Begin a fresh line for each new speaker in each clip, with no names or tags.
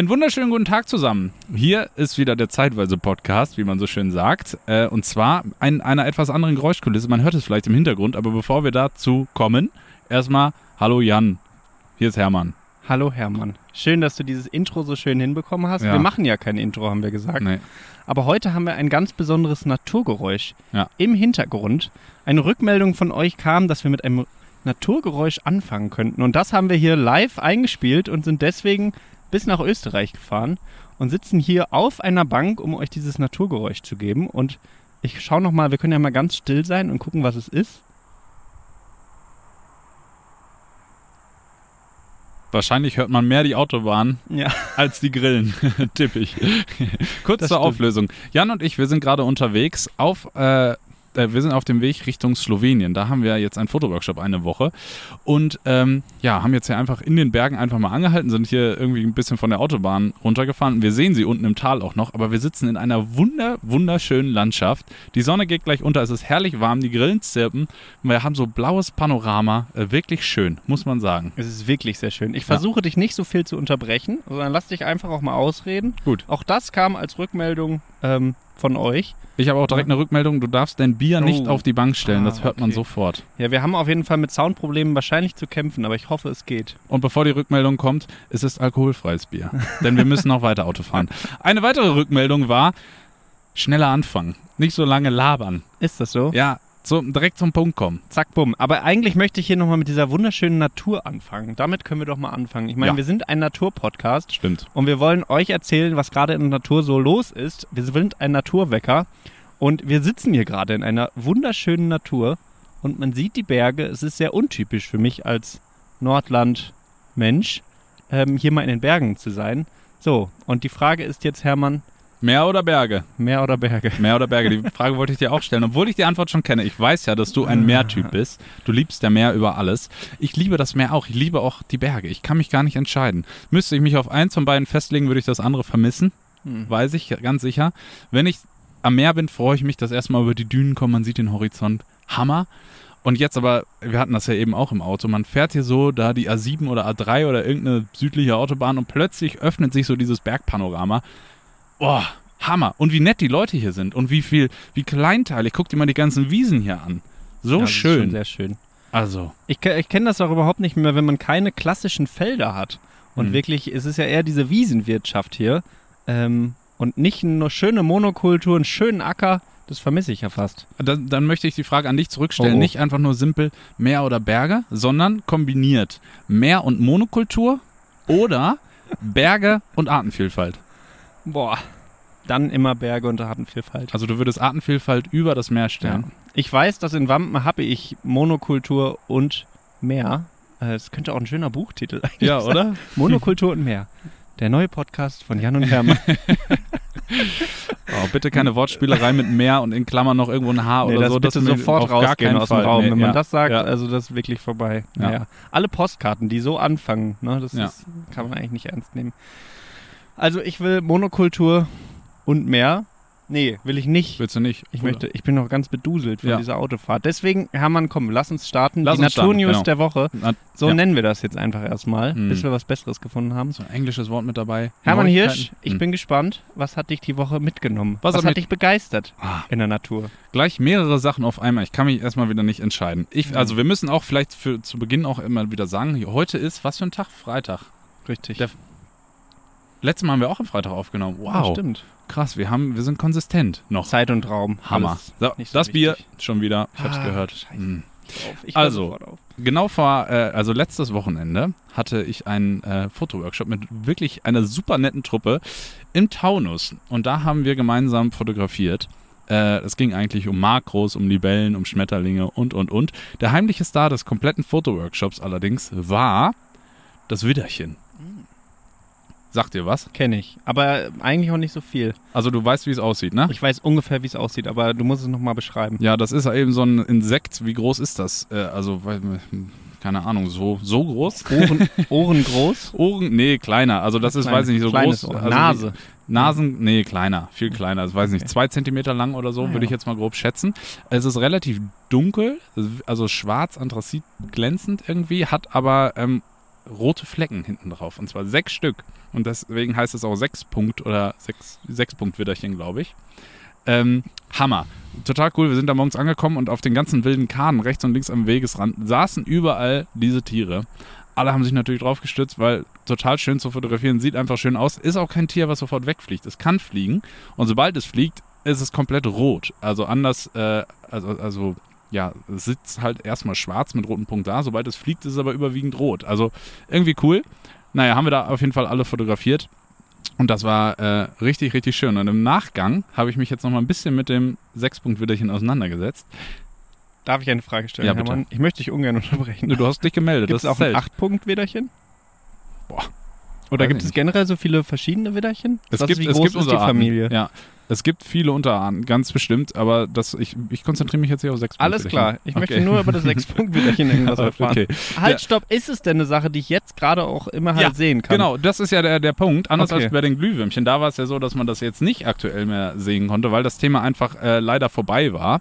Einen wunderschönen guten Tag zusammen. Hier ist wieder der zeitweise Podcast, wie man so schön sagt. Äh, und zwar in einer etwas anderen Geräuschkulisse. Man hört es vielleicht im Hintergrund, aber bevor wir dazu kommen, erstmal Hallo Jan. Hier ist Hermann.
Hallo Hermann. Schön, dass du dieses Intro so schön hinbekommen hast.
Ja.
Wir machen ja kein Intro, haben wir gesagt.
Nee.
Aber heute haben wir ein ganz besonderes Naturgeräusch
Ja.
im Hintergrund. Eine Rückmeldung von euch kam, dass wir mit einem Naturgeräusch anfangen könnten. Und das haben wir hier live eingespielt und sind deswegen bis nach Österreich gefahren und sitzen hier auf einer Bank, um euch dieses Naturgeräusch zu geben. Und ich schaue nochmal, wir können ja mal ganz still sein und gucken, was es ist.
Wahrscheinlich hört man mehr die Autobahn
Ja.
als die Grillen, tippe ich. Kurz
Das
zur
stimmt.
Auflösung. Jan und ich, wir sind gerade unterwegs auf, äh, äh, wir sind auf dem Weg Richtung Slowenien. Da haben wir jetzt einen Fotoworkshop eine Woche und ähm, ja, haben jetzt hier einfach in den Bergen einfach mal angehalten, sind hier irgendwie ein bisschen von der Autobahn runtergefahren. Wir sehen sie unten im Tal auch noch, aber wir sitzen in einer wunder, wunderschönen Landschaft. Die Sonne geht gleich unter, es ist herrlich warm, die Grillen zirpen. Wir haben so blaues Panorama, äh, wirklich schön, muss man sagen.
Es ist wirklich sehr schön. Ich versuche dich nicht so viel zu unterbrechen, sondern lass dich einfach auch mal ausreden.
Gut.
Auch das kam als Rückmeldung ähm, von euch.
Ich habe auch direkt eine Rückmeldung, du darfst dein Bier nicht
Oh.
auf die Bank stellen,
Ah,
das hört man
okay.
sofort.
Ja, wir haben auf jeden Fall mit Soundproblemen wahrscheinlich zu kämpfen, aber ich hoffe, es geht.
Und bevor die Rückmeldung kommt, es ist alkoholfreies Bier. Denn wir müssen noch weiter Auto fahren. Eine weitere Rückmeldung war, schneller anfangen, nicht so lange labern.
Ist das so?
Ja, so direkt zum Punkt kommen.
Zack, bumm. Aber eigentlich möchte ich hier nochmal mit dieser wunderschönen Natur anfangen. Damit können wir doch mal anfangen. Ich meine,
Ja.
wir sind ein Naturpodcast
Stimmt.
und wir wollen euch erzählen, was gerade in der Natur so los ist. Wir sind ein Naturwecker und wir sitzen hier gerade in einer wunderschönen Natur und man sieht die Berge. Es ist sehr untypisch für mich als Nordland-Mensch, ähm, hier mal in den Bergen zu sein. So, und die Frage ist jetzt, Hermann,
Meer oder Berge?
Meer oder Berge?
Meer oder Berge? Die Frage wollte ich dir auch stellen, obwohl ich die Antwort schon kenne. Ich weiß ja, dass du ein Meertyp bist. Du liebst der Meer über alles. Ich liebe das Meer auch. Ich liebe auch die Berge. Ich kann mich gar nicht entscheiden. Müsste ich mich auf eins von beiden festlegen, würde ich das andere vermissen.
Hm.
Weiß ich ganz sicher. Wenn ich am Meer bin, freue ich mich, dass erstmal über die Dünen kommen. Man sieht den Horizont. Hammer. Und jetzt aber, wir hatten das ja eben auch im Auto, man fährt hier so da die A7 oder A3 oder irgendeine südliche Autobahn und plötzlich öffnet sich so dieses Bergpanorama. Boah, Hammer. Und wie nett die Leute hier sind und wie viel, wie kleinteilig. Guck dir mal die ganzen Wiesen hier an. So
Ja,
schön.
Sehr schön.
Also,
Ich, ich kenne das auch überhaupt nicht mehr, wenn man keine klassischen Felder hat. Und
Mhm.
wirklich, es ist ja eher diese Wiesenwirtschaft hier. Ähm, und nicht nur schöne Monokultur, einen schönen Acker. Das vermisse ich ja fast.
dann, dann möchte ich die Frage an dich zurückstellen.
Oh, oh.
Nicht einfach nur simpel Meer oder Berge, sondern kombiniert Meer und Monokultur oder Berge und Artenvielfalt.
Boah. Dann immer Berge und Artenvielfalt.
Also du würdest Artenvielfalt über das Meer
Ja.
stellen.
Ich weiß, dass in Wampen habe ich Monokultur und Meer. Äh, Das könnte auch ein schöner Buchtitel eigentlich
Ja,
sein.
oder?
Monokultur und Meer. Der neue Podcast von Jan und Hermann.
Oh, bitte keine Wortspielerei mit Meer und in Klammern noch irgendwo ein Haar
Nee,
oder
das
so.
bitte
mir
sofort rausgehen aus dem
Fall.
Raum.
Nee,
Wenn man
ja.
das sagt,
Ja.
also das ist wirklich vorbei.
Ja.
Alle Postkarten, die so anfangen, ne, das
Ja.
ist, kann man eigentlich nicht ernst nehmen. Also ich will Monokultur und mehr. Nee, will ich nicht.
Willst du nicht?
Ich möchte, ich bin noch ganz beduselt von
Ja.
dieser Autofahrt. Deswegen, Hermann, komm, lass uns starten.
Lass
die Naturnews
genau.
der Woche.
Na,
So
ja.
nennen wir das jetzt einfach erstmal,
Hm.
bis wir was Besseres gefunden haben.
So ein englisches Wort mit dabei.
Hermann? Hirsch, ich
Hm.
bin gespannt. Was hat dich die Woche mitgenommen?
Was
Was,
hat
hat, dich begeistert
Ah.
in der Natur?
Gleich mehrere Sachen auf einmal. Ich kann mich erstmal wieder nicht entscheiden. Ich, also wir müssen auch vielleicht für, zu Beginn auch immer wieder sagen, heute ist, was für ein Tag? Freitag.
Richtig.
Der- Letztes Mal haben wir auch am Freitag aufgenommen. Wow.
Ja, stimmt.
Krass, wir, haben, wir sind konsistent noch.
Zeit und Raum.
Hammer. So,
so
das Bier schon wieder. Ich hab's
Ah,
gehört. Hm.
höre
Also. Genau vor, äh, also letztes Wochenende hatte ich einen äh, Fotoworkshop mit wirklich einer super netten Truppe im Taunus. Und da haben wir gemeinsam fotografiert. Äh, es ging eigentlich um Makros, um Libellen, um Schmetterlinge und, und, und. Der heimliche Star des kompletten Fotoworkshops allerdings war das Widderchen. Sagt dir was?
Kenne ich. Aber eigentlich auch nicht so viel.
Also du weißt, wie es aussieht, ne?
Ich weiß ungefähr, wie es aussieht, aber du musst es nochmal beschreiben.
Ja, das ist eben so ein Insekt. Wie groß ist das? Äh, also, keine Ahnung, so, so groß?
Ohren, Ohren groß.
Ohren, nee, kleiner. Also das ist,
Kleine-
weiß ich nicht, so groß.
Ohr.
Also
Nase.
Nasen, nee, kleiner, viel kleiner. Das weiß ich nicht,
Okay.
zwei Zentimeter lang oder so,
Ah,
würde
ja.
ich jetzt mal grob schätzen. Es ist relativ dunkel, also schwarz, anthrazit, glänzend irgendwie, hat aber ähm, rote Flecken hinten drauf. Und zwar sechs Stück. Und deswegen heißt es auch Sechs-Punkt oder Sechs- Sechs-Punkt-Widderchen, glaube ich. Ähm, Hammer. Total cool. Wir sind da morgens angekommen und auf den ganzen wilden Kahnen rechts und links am Wegesrand saßen überall diese Tiere. Alle haben sich natürlich drauf gestützt, weil total schön zu fotografieren, sieht einfach schön aus. Ist auch kein Tier, was sofort wegfliegt. Es kann fliegen und sobald es fliegt, ist es komplett rot. Also anders, äh, also, also ja, es sitzt halt erstmal schwarz mit rotem Punkt da. Sobald es fliegt, ist es aber überwiegend rot. Also irgendwie cool. Naja, haben wir da auf jeden Fall alle fotografiert. Und das war äh, richtig, richtig schön. Und im Nachgang habe ich mich jetzt noch mal ein bisschen mit dem Sechspunkt-Widderchen auseinandergesetzt.
Darf ich eine Frage stellen,
Ja, bitte.
Hermann? Ich möchte dich ungern unterbrechen.
Du hast dich gemeldet.
Gibt es
das
auch ein
zählt.
8-Punkt-Widderchen?
Boah.
Oder
Weiß
gibt es generell so viele verschiedene Widderchen?
Es
Was-
gibt,
wie
es
groß
gibt
ist die. Familie?
Ja, es gibt viele Unterarten, ganz bestimmt. Aber das, ich, ich konzentriere mich jetzt hier auf sechs
Alles klar. Ich möchte nur über das 6-Punkt-Widderchen irgendwas erfahren.
Okay.
Halt,
Ja.
stopp. Ist es denn eine Sache, die ich jetzt gerade auch immer halt
Ja,
sehen kann?
Genau, das ist ja der, der Punkt. Anders
Okay.
als bei den Glühwürmchen. Da war es ja so, dass man das jetzt nicht aktuell mehr sehen konnte, weil das Thema einfach äh, leider vorbei war.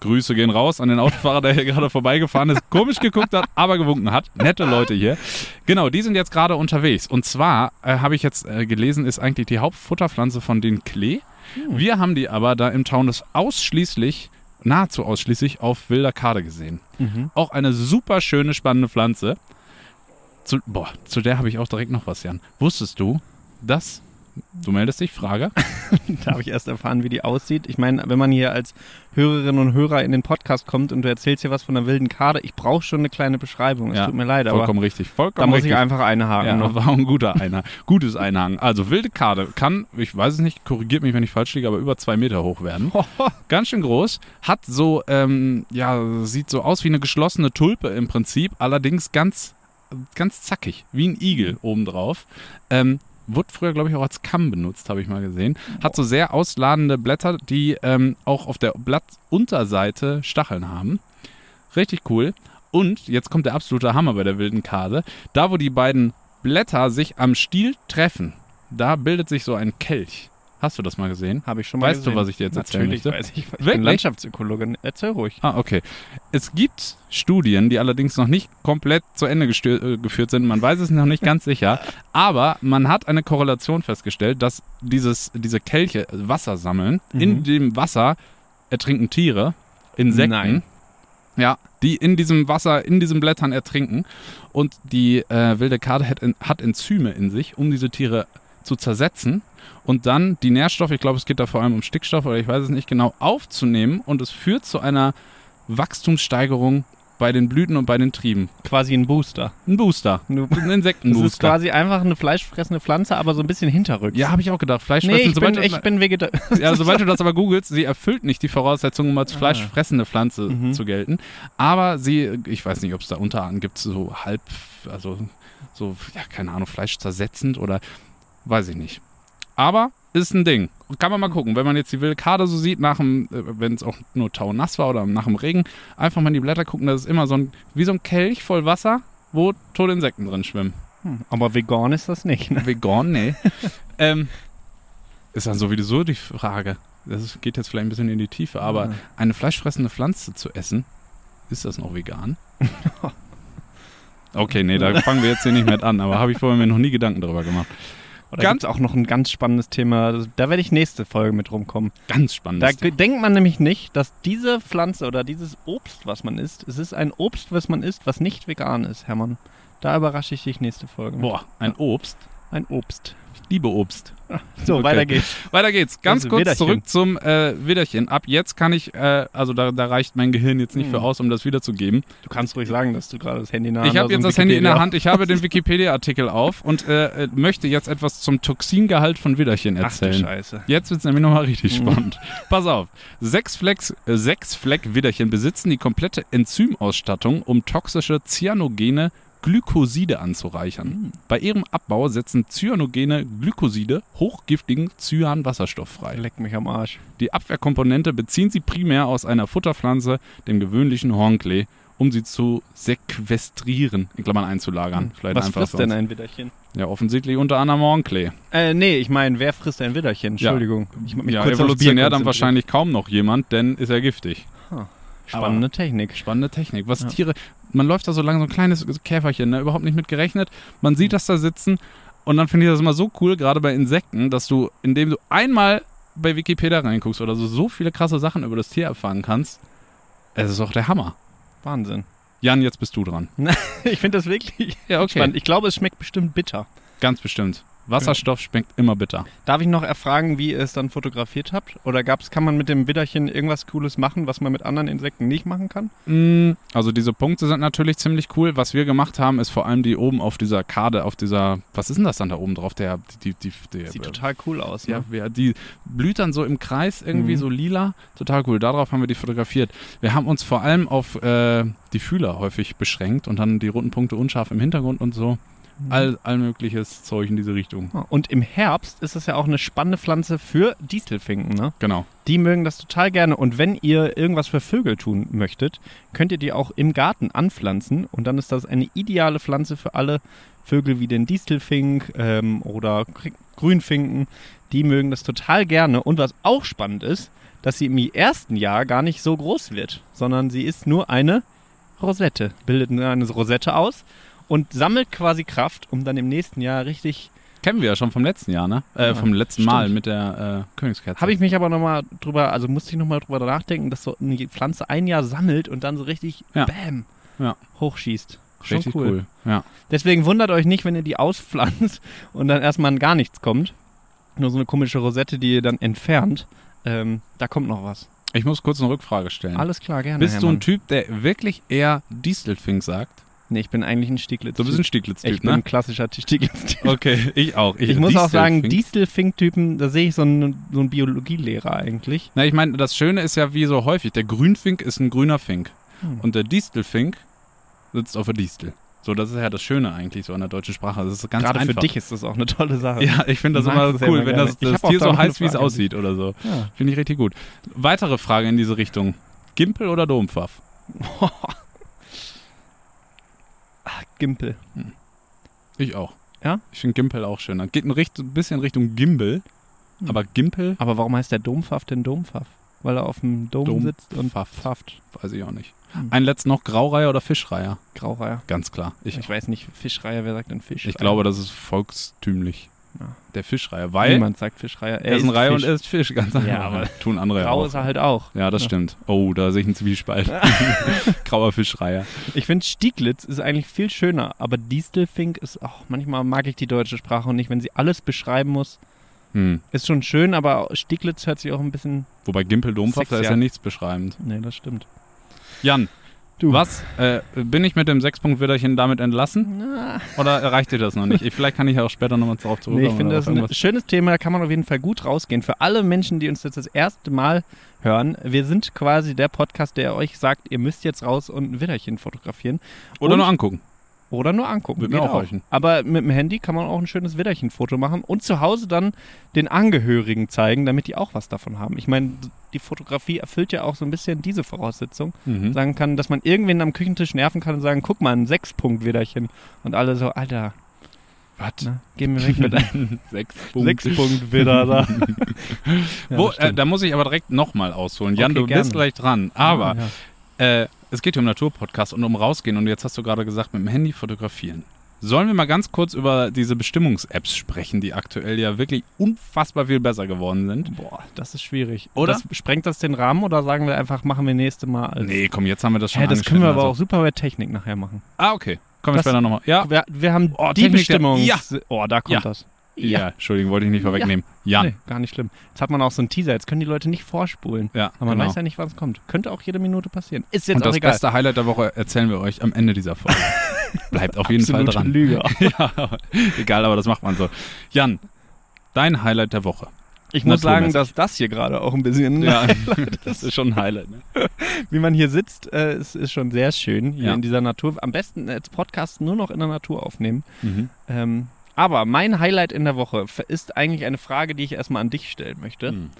Grüße gehen raus an den Autofahrer, der hier gerade vorbeigefahren ist, komisch geguckt hat, aber gewunken hat. Nette Leute hier. Genau, die sind jetzt gerade unterwegs. Und zwar äh, habe ich jetzt äh, gelesen, ist eigentlich die Hauptfutterpflanze von den Klee.
Hm.
Wir haben die aber da im Taunus ausschließlich, nahezu ausschließlich auf wilder Kade gesehen.
Mhm.
Auch eine super schöne, spannende Pflanze. Zu, boah, zu der habe ich auch direkt noch was, Jan. Wusstest du, dass. Du meldest dich, Frage.
Da habe ich erst erfahren, wie die aussieht. Ich meine, wenn man hier als Hörerin und Hörer in den Podcast kommt und du erzählst hier was von einer wilden Kade, ich brauche schon eine kleine Beschreibung. Es
Ja,
tut mir leid, aber
Vollkommen richtig. Vollkommen
da muss
richtig.
ich einfach einhaken
ja,
noch.
war ein guter Einer. Gutes Einhaken. Also wilde Kade kann, ich weiß es nicht, korrigiert mich, wenn ich falsch liege, aber über zwei Meter hoch werden. Ganz schön groß. Hat so, ähm, ja, sieht so aus wie eine geschlossene Tulpe im Prinzip, allerdings ganz, ganz zackig, wie ein Igel obendrauf. Ähm, Wurde früher, glaube ich, auch als Kamm benutzt, habe ich mal gesehen. Hat so sehr ausladende Blätter, die ähm, auch auf der Blattunterseite Stacheln haben. Richtig cool. Und jetzt kommt der absolute Hammer bei der wilden Kade. Da, wo die beiden Blätter sich am Stiel treffen, da bildet sich so ein Kelch. Hast du das mal gesehen?
Habe ich schon mal
Weißt du,
gesehen.
was ich dir jetzt erzählen
Natürlich
möchte?
weiß ich. Ich
Wirklich?
bin Landschaftsökologin. Erzähl ruhig.
Ah, okay. Es gibt Studien, die allerdings noch nicht komplett zu Ende äh, geführt sind. Man weiß es noch nicht ganz sicher. Aber man hat eine Korrelation festgestellt, dass dieses, diese Kelche Wasser sammeln. In
Mhm.
dem Wasser ertrinken Tiere, Insekten.
Nein.
Ja, die in diesem Wasser, in diesen Blättern ertrinken. Und die äh, wilde Kade hat, hat Enzyme in sich, um diese Tiere zu zersetzen und dann die Nährstoffe, ich glaube, es geht da vor allem um Stickstoff oder ich weiß es nicht genau, aufzunehmen und es führt zu einer Wachstumssteigerung bei den Blüten und bei den Trieben.
Quasi ein Booster.
Ein Booster, ein
Das ist
Insektenbooster.
quasi einfach eine fleischfressende Pflanze, aber so ein bisschen hinterrücks.
Ja, habe ich auch gedacht.
Nee,
Fleischfressen,
ich
sobald,
bin,
du,
ich bin Vegetarier.
ja, sobald du das aber googelst, sie erfüllt nicht die Voraussetzungen, um als
Ah.
fleischfressende Pflanze
Mhm.
zu gelten. Aber sie, ich weiß nicht, ob es da Unterarten gibt, so halb, also so, ja, keine Ahnung, Fleisch zersetzend oder weiß ich nicht. Aber ist ein Ding. Kann man mal gucken, wenn man jetzt die wilde Kade so sieht, nach dem, äh, wenn es auch nur taunass war oder nach dem Regen, einfach mal in die Blätter gucken, das ist immer so ein, wie so ein Kelch voll Wasser, wo tote Insekten drin schwimmen.
Hm, Aber vegan ist das nicht. Ne?
Vegan, nee. ähm, ist dann sowieso die Frage. Das geht jetzt vielleicht ein bisschen in die Tiefe, aber
Ah.
eine fleischfressende Pflanze zu essen, ist das noch vegan? Okay, nee, da fangen wir jetzt hier nicht mit an, aber habe ich vorher mir noch nie Gedanken darüber gemacht.
Da
Ganz-
auch noch ein ganz spannendes Thema. Da werde ich nächste Folge mit rumkommen.
Ganz spannend.
Da ge- denkt man nämlich nicht, dass diese Pflanze oder dieses Obst, was man isst, es ist ein Obst, was man isst, was nicht vegan ist, Hermann. Da überrasche ich dich nächste Folge. mit.
Boah, ein Obst.
Ein Obst.
Ich liebe Obst.
So,
Okay.
weiter geht's.
Weiter geht's. Ganz
Also
kurz
Widderchen.
zurück zum äh, Widderchen. Ab jetzt kann ich, äh, also da, da reicht mein Gehirn jetzt nicht
Hm.
für aus, um das wiederzugeben.
Du kannst ruhig sagen, dass du gerade das Handy nah
Ich
an
habe
so
jetzt
einem
das Handy in der Hand, ich habe den Wikipedia-Artikel auf und äh, äh, möchte jetzt etwas zum Toxingehalt von Widderchen
Ach du
erzählen.
Scheiße.
Jetzt wird es nämlich nochmal richtig
Mhm.
spannend. Pass auf. Sechs, Flecks, äh, sechs Fleck-Widderchen besitzen die komplette Enzymausstattung, um toxische cyanogene Glykoside anzureichern.
Mhm.
Bei ihrem Abbau setzen cyanogene Glykoside hochgiftigen Cyanwasserstoff frei.
Leck mich am Arsch.
Die Abwehrkomponente beziehen sie primär aus einer Futterpflanze, dem gewöhnlichen Hornklee, um sie zu sequestrieren, in Klammern einzulagern. Vielleicht
Hm. Was
einfach
frisst denn
sonst.
ein Widderchen?
Ja, offensichtlich unter anderem Hornklee.
Äh, nee, ich meine, wer frisst ein Widderchen? Entschuldigung. Ich hab mich
Ja,
kurz
evolutionär dann wahrscheinlich kaum noch jemand, denn ist er giftig.
Spannende Technik.
Spannende Technik. Was
Ja.
Tiere, man läuft da so lang, so ein kleines Käferchen, ne? überhaupt nicht mit gerechnet. Man sieht das da sitzen und dann finde ich das immer so cool, gerade bei Insekten, dass du, indem du einmal bei Wikipedia reinguckst oder so, so viele krasse Sachen über das Tier erfahren kannst. Es ist auch der Hammer.
Wahnsinn.
Jan, jetzt bist du dran.
Ich finde das wirklich
Ja, okay.
spannend. Ich glaube, es schmeckt bestimmt bitter.
Ganz bestimmt. Wasserstoff schmeckt immer bitter.
Darf ich noch erfragen, wie ihr es dann fotografiert habt? Oder gab's, kann man mit dem Widderchen irgendwas Cooles machen, was man mit anderen Insekten nicht machen kann?
Mm, Also diese Punkte sind natürlich ziemlich cool. Was wir gemacht haben, ist vor allem die oben auf dieser Karte, auf dieser, was ist denn das dann da oben drauf? Der, die, die, die,
Sieht
der,
total cool aus.
Ja,
Ne?
die blüht dann so im Kreis irgendwie
Mhm.
so lila. Total cool. Darauf haben wir die fotografiert. Wir haben uns vor allem auf äh, die Fühler häufig beschränkt und dann die roten Punkte unscharf im Hintergrund und so.
Mhm.
All, all mögliches Zeug in diese Richtung.
Und im Herbst ist es ja auch eine spannende Pflanze für Distelfinken. Ne?
Genau.
Die mögen das total gerne. Und wenn ihr irgendwas für Vögel tun möchtet, könnt ihr die auch im Garten anpflanzen. Und dann ist das eine ideale Pflanze für alle Vögel wie den Distelfink ähm, oder Gr- Grünfinken. Die mögen das total gerne. Und was auch spannend ist, dass sie im ersten Jahr gar nicht so groß wird, sondern sie ist nur eine Rosette. Bildet nur eine Rosette aus und sammelt quasi Kraft, um dann im nächsten Jahr richtig
Kennen wir ja schon vom letzten Jahr, ne? Äh,
Ja,
vom letzten
stimmt.
Mal mit der äh, Königskerze.
Habe ich mich aber nochmal drüber, also musste ich nochmal drüber nachdenken, dass so eine Pflanze ein Jahr sammelt und dann so richtig
Ja.
Bäm
Ja.
hochschießt. Schon
Richtig cool. Ja.
Deswegen wundert euch nicht, wenn ihr die auspflanzt und dann erstmal gar nichts kommt. Nur so eine komische Rosette, die ihr dann entfernt. Ähm, da kommt noch was.
Ich muss kurz eine Rückfrage stellen.
Alles klar, gerne.
Bist du ein
Hermann.
Typ, der wirklich eher Distelfink sagt?
Nee, ich bin eigentlich ein Stieglitz.
Du bist ein
ich
Stieglitz-Typ,
bin
ne?
ein klassischer Stieglitz-Typ.
Okay, ich auch.
Ich, muss auch sagen,
Distelfink-
Distelfink-Typen, da sehe ich so einen, so einen Biologielehrer eigentlich.
Na, ich meine, das Schöne ist ja wie so häufig, der Grünfink ist ein grüner Fink.
Hm.
Und der Distelfink sitzt auf der Distel. So, das ist ja das Schöne eigentlich so an der deutschen Sprache. Das ist ganz
Gerade
einfach.
für dich ist das auch eine tolle Sache.
Ja, ich finde das immer cool, wenn das,
Ich
das Tier so heißt, wie es aussieht oder so.
Ja.
Finde ich richtig gut. Weitere Frage in diese Richtung. Gimpel oder Dompfaff?
Gimpel.
Ich auch.
Ja?
Ich finde Gimpel auch schöner. Geht ein, Richt ein bisschen Richtung Gimbel,
Hm.
aber Gimpel
Aber warum heißt der Dompfaff denn Dompfaff? Weil er auf dem Dom
Dom-
sitzt und
Pfaff.
pfafft.
weiß ich auch nicht.
Hm.
Ein letztes noch Graureiher oder Fischreiher?
Graureiher.
Ganz klar. Ich,
Ich, weiß nicht, Fischreiher, wer sagt denn Fisch?
ich glaube, das ist volkstümlich.
Ja.
Der Fischreiher, weil
Niemand sagt Fischreiher.
er ist ein Reihe
Fisch.
und er ist Fisch, ganz einfach.
Ja, aber
Tun andere ja
Grau
auch.
ist er halt auch.
Ja, das stimmt. Oh, da sehe ich einen Zwiespalt. Grauer Fischreiher.
Ich finde Stieglitz ist eigentlich viel schöner, aber Distelfink ist auch, manchmal mag ich die deutsche Sprache und nicht, wenn sie alles beschreiben muss.
Hm.
Ist schon schön, aber Stieglitz hört sich auch ein bisschen.
Wobei Gimpel Dompfaff, da ist ja nichts beschreibend.
Nee, das stimmt.
Jan,
Du.
was? Äh, bin ich mit dem Sechspunkt-Widderchen damit entlassen?
Na,
Oder reicht dir das noch nicht? Ich, vielleicht kann ich ja auch später nochmal darauf
Nee,
zurückkommen.
ich finde, das ein schönes Thema, da kann man auf jeden Fall gut rausgehen. Für alle Menschen, die uns jetzt das erste Mal hören, wir sind quasi der Podcast, der euch sagt, ihr müsst jetzt raus und ein Widderchen fotografieren.
Oder
und-
nur angucken.
Oder nur angucken.
Wird mir auch reichen.
Aber mit dem Handy kann man auch ein schönes Widderchen-Foto machen und zu Hause dann den Angehörigen zeigen, damit die auch was davon haben. Ich meine, die Fotografie erfüllt ja auch so ein bisschen diese Voraussetzung.
Mhm.
Sagen kann, dass man irgendwen am Küchentisch nerven kann und sagen, guck mal, ein Sechs-Punkt-Widderchen. Und alle so, Alter,
Was?
ne, geh mir weg mit einem
Sechs.
Sechs-Punkt-Widder da. Ja,
Wo, äh, da muss ich aber direkt nochmal ausholen. Jan,
Okay,
du
gerne.
bist gleich dran. Aber
Ja.
Äh, es geht hier um Naturpodcast und um rausgehen. Und jetzt hast du gerade gesagt, mit dem Handy fotografieren. Sollen wir mal ganz kurz über diese Bestimmungs-Apps sprechen, die aktuell ja wirklich unfassbar viel besser geworden sind?
Boah, das ist schwierig.
Oder?
Das, sprengt das den Rahmen oder sagen wir einfach, machen wir nächste Mal als.
Nee, komm, jetzt haben wir das schon
Hä, das können wir aber
angeschnitten,
auch super bei Technik nachher machen.
Also. Ah, okay. Kommen wir später nochmal. Ja.
Wir, wir haben
Oh,
die
Technik
Bestimmung.
Ja.
Oh, da kommt
Ja.
das.
Ja. Entschuldigung, wollte ich nicht vorwegnehmen. Jan.
Nee, gar nicht schlimm. Jetzt hat man auch so einen Teaser, jetzt können die Leute nicht vorspulen.
Ja,
Aber man
genau.
weiß ja nicht, wann es kommt. Könnte auch jede Minute passieren. Ist jetzt
Und
auch
das
egal.
beste Highlight der Woche erzählen wir euch am Ende dieser Folge. Bleibt auf jeden
Absolute
Fall dran.
Lüge.
ja, egal, aber das macht man so. Jan, dein Highlight der Woche.
Ich muss sagen, dass das hier gerade auch ein bisschen,
Ja, das ist schon ein Highlight. Ne?
wie man hier sitzt, äh, es ist schon sehr schön hier
Ja.
in dieser Natur. Am besten als Podcast nur noch in der Natur aufnehmen.
Mhm.
Ähm, aber mein Highlight in der Woche ist eigentlich eine Frage, die ich erstmal an dich stellen möchte.
Hm.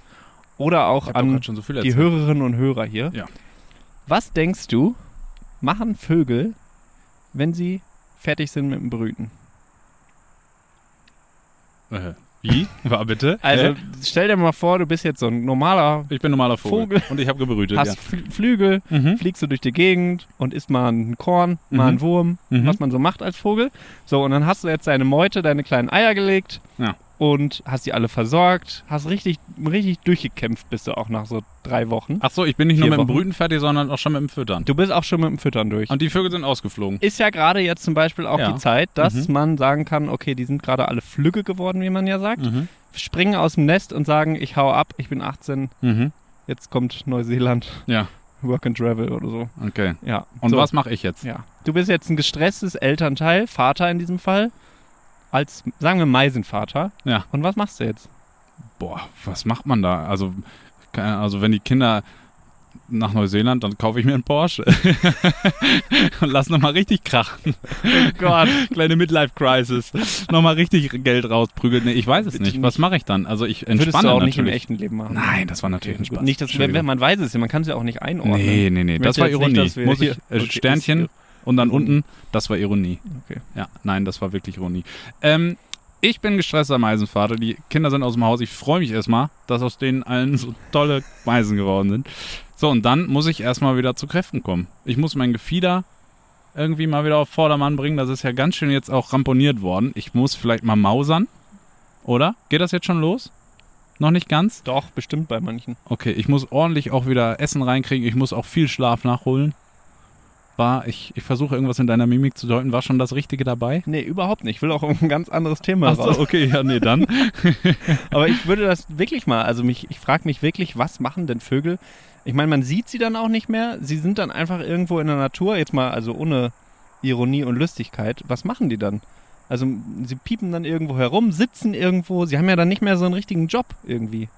Oder auch an
so
die. Hörerinnen und Hörer hier.
Ja.
Was denkst du, machen Vögel, wenn sie fertig sind mit dem Brüten?
Äh, Wie? War bitte?
Also
Hä?
stell dir mal vor, du bist jetzt so ein normaler,
ich bin normaler Vogel.
Vogel.
Und ich habe gebrütet,
hast Fl- Flügel,
ja. Mhm.
fliegst du durch die Gegend und isst mal ein Korn, mal
Mhm.
einen Wurm,
Mhm.
was man so macht als Vogel. So, und dann hast du jetzt deine Meute, deine kleinen Eier gelegt
Ja.
Und hast die alle versorgt, hast richtig, richtig durchgekämpft bist du auch nach so drei Wochen.
Ach so, ich bin nicht nur mit dem
Wochen.
Brüten fertig, sondern auch schon mit dem Füttern.
Du bist auch schon mit dem Füttern durch.
Und die Vögel sind ausgeflogen.
ist ja gerade jetzt zum Beispiel auch
Ja.
die Zeit, dass
Mhm.
man sagen kann, okay, die sind gerade alle flügge geworden, wie man ja sagt.
Mhm.
Springen aus dem Nest und sagen, ich hau ab, ich bin 18,
Mhm.
jetzt kommt Neuseeland,
Ja,
Work and Travel oder so.
okay.
Ja.
Und
so.
was mache ich jetzt?
Ja. Du bist jetzt ein gestresstes Elternteil, Vater in diesem Fall, als, sagen wir, Meisenvater.
Ja.
Und was machst du jetzt?
Boah, was macht man da? Also, also wenn die Kinder nach Neuseeland, dann kaufe ich mir einen Porsche. Und lass nochmal richtig krachen.
Oh Gott.
Kleine Midlife-Crisis. Nochmal richtig Geld rausprügeln. Nee, ich weiß es nicht.
nicht.
Was mache ich dann? Also ich
Würdest
entspanne
du auch
natürlich.
nicht im echten Leben machen.
Nein, das war natürlich ein
Okay,
Spaß.
Nicht, dass, man weiß es ja, man kann es ja auch nicht einordnen.
Nee, nee, nee. Das war
nicht,
Ironie.
wir
Muss ich, äh,
okay,
Sternchen
ist-
und dann unten, das war Ironie.
Okay.
Ja, nein, das war wirklich Ironie. Ähm, ich bin gestresster Meisenvater. Die Kinder sind aus dem Haus. Ich freue mich erstmal, dass aus denen allen so tolle Meisen geworden sind. So, und dann muss ich erstmal wieder zu Kräften kommen. Ich muss mein Gefieder irgendwie mal wieder auf Vordermann bringen. Das ist ja ganz schön jetzt auch ramponiert worden. Ich muss vielleicht mal mausern. Oder? Geht das jetzt schon los? Noch nicht ganz?
Doch, bestimmt bei manchen.
Okay, ich muss ordentlich auch wieder Essen reinkriegen. Ich muss auch viel Schlaf nachholen. War, ich, ich versuche irgendwas in deiner Mimik zu deuten. War schon das Richtige dabei?
Nee, überhaupt nicht. Ich will auch auf ein ganz anderes Thema
Ach so,
raus.
okay, ja, nee, dann.
Aber ich würde das wirklich mal, also mich, ich frage mich wirklich, was machen denn Vögel? Ich meine, man sieht sie dann auch nicht mehr. Sie sind dann einfach irgendwo in der Natur, jetzt mal, also ohne Ironie und Lustigkeit. Was machen die dann? Also sie piepen dann irgendwo herum, sitzen irgendwo. Sie haben ja dann nicht mehr so einen richtigen Job irgendwie.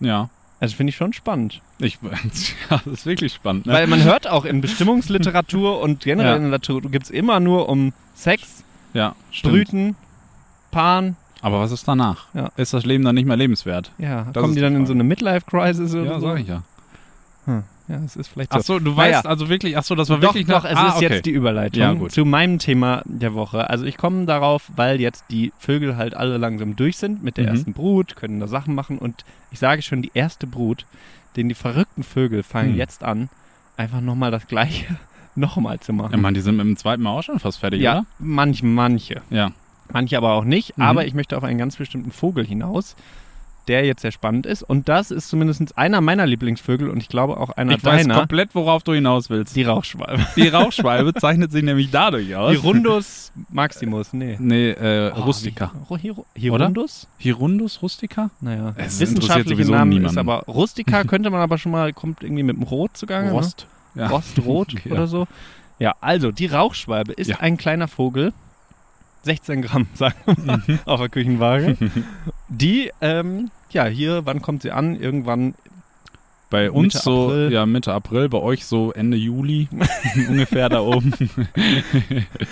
Ja.
Also finde ich schon spannend.
Ich, ja, das ist wirklich spannend. Ne?
Weil man hört auch in Bestimmungsliteratur und generell
Ja.
in der Literatur gibt es immer nur um Sex,
ja.
Brüten, Paaren.
Aber was ist danach?
Ja.
Ist das Leben dann nicht mehr lebenswert?
Ja,
Das
kommen die dann in so eine Midlife-Crisis oder
Ja,
so?
sag ich ja.
Hm. Ja, es ist vielleicht so.
Ach so, du
Naja.
weißt also wirklich, ach so, das war
doch,
wirklich
doch,
nach,
es
ah,
ist
okay.
jetzt die Überleitung
Ja,
zu meinem Thema der Woche. Also ich komme darauf, weil jetzt die Vögel halt alle langsam durch sind mit der
Mhm.
ersten Brut, können da Sachen machen und ich sage schon, die erste Brut, denn die verrückten Vögel fangen
Mhm.
jetzt an, einfach nochmal das Gleiche nochmal zu machen.
Ja, Mann, die sind mit dem zweiten Mal auch schon fast fertig,
ja,
oder?
manch, manche.
Ja.
Manche aber auch nicht.
Mhm.
Aber ich möchte auf einen ganz bestimmten Vogel hinaus, der jetzt sehr spannend ist. Und das ist zumindest einer meiner Lieblingsvögel und ich glaube auch einer
Ich weiß
deiner.
komplett, worauf du hinaus willst.
Die Rauchschwalbe.
Die Rauchschwalbe zeichnet sich nämlich dadurch aus.
Hirundus maximus, nee.
Nee, äh,
Oh,
Rustica.
wie- Ro- Hiro- Hirundus?
Hirundus rustica?
Naja,
Es
wissenschaftliche
interessiert sowieso
Name ist aber Rustica könnte man aber schon mal, kommt irgendwie mit dem Rot zugange.
Rost.
Ne?
Ja.
Rostrot
Ja.
oder so. Ja, also die Rauchschwalbe ist
Ja.
ein kleiner Vogel, 16 Gramm, sagen wir mal,
Mhm.
auf der Küchenwaage. Die, ähm, ja, hier, wann kommt sie an? Irgendwann,
Bei uns
Mitte
so,
April.
ja, Mitte April, bei euch so Ende Juli, ungefähr da oben.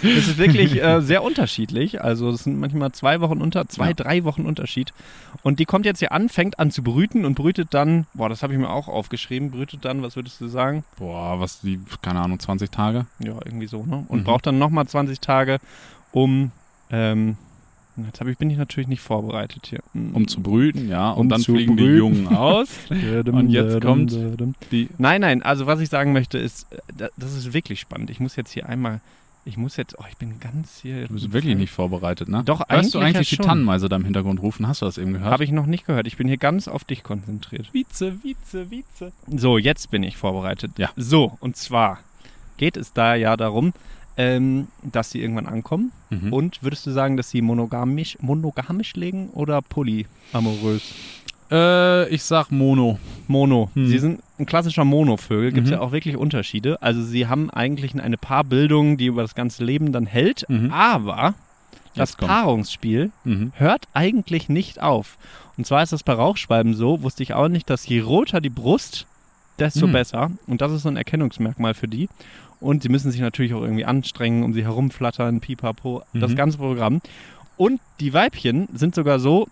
es ist wirklich äh, sehr unterschiedlich. Also es sind manchmal zwei Wochen unter, zwei,
Ja.
drei Wochen Unterschied. Und die kommt jetzt hier an, fängt an zu brüten und brütet dann, boah, das habe ich mir auch aufgeschrieben, brütet dann, was würdest du sagen?
Boah, was die, keine Ahnung, 20 Tage?
Ja, irgendwie so, ne? Und
Mhm.
braucht dann nochmal 20 Tage, um, ähm, jetzt ich, bin ich natürlich nicht vorbereitet hier.
Um zu brüten, ja. Und
Um
dann
zu
fliegen die
brüten.
Jungen aus. Und jetzt kommt die.
Nein, nein, also was ich sagen möchte ist, äh, da- das ist wirklich spannend. Ich muss jetzt hier einmal, ich muss jetzt, oh, ich bin ganz hier.
Du bist wirklich nicht vorbereitet, ne?
Doch,
Hörst du
eigentlich
eigentlich
ja
die. Tannenmeise da im Hintergrund rufen? Hast du das eben gehört?
Habe ich noch nicht gehört. Ich bin hier ganz auf dich konzentriert.
Vize, Vize, Vize.
So, jetzt bin ich vorbereitet.
Ja.
So, und zwar geht es da ja darum, ähm, dass sie irgendwann ankommen.
Mhm.
Und würdest du sagen, dass sie monogamisch, monogamisch legen oder polyamorös?
Äh, ich sag Mono.
Mono.
Hm.
Sie sind ein klassischer Monovögel. Gibt es
Mhm.
ja auch wirklich Unterschiede. Also sie haben eigentlich eine Paarbildung, die über das ganze Leben dann hält.
Mhm.
Aber das. Paarungsspiel
Mhm.
hört eigentlich nicht auf. Und zwar ist das bei Rauchschwalben so, wusste ich auch nicht, dass je roter die Brust, desto
Hm.
besser. Und das ist so ein Erkennungsmerkmal für die. Und sie müssen sich natürlich auch irgendwie anstrengen, um sie herumflattern, pipapo, das
Mhm.
ganze Programm. Und die Weibchen sind sogar so,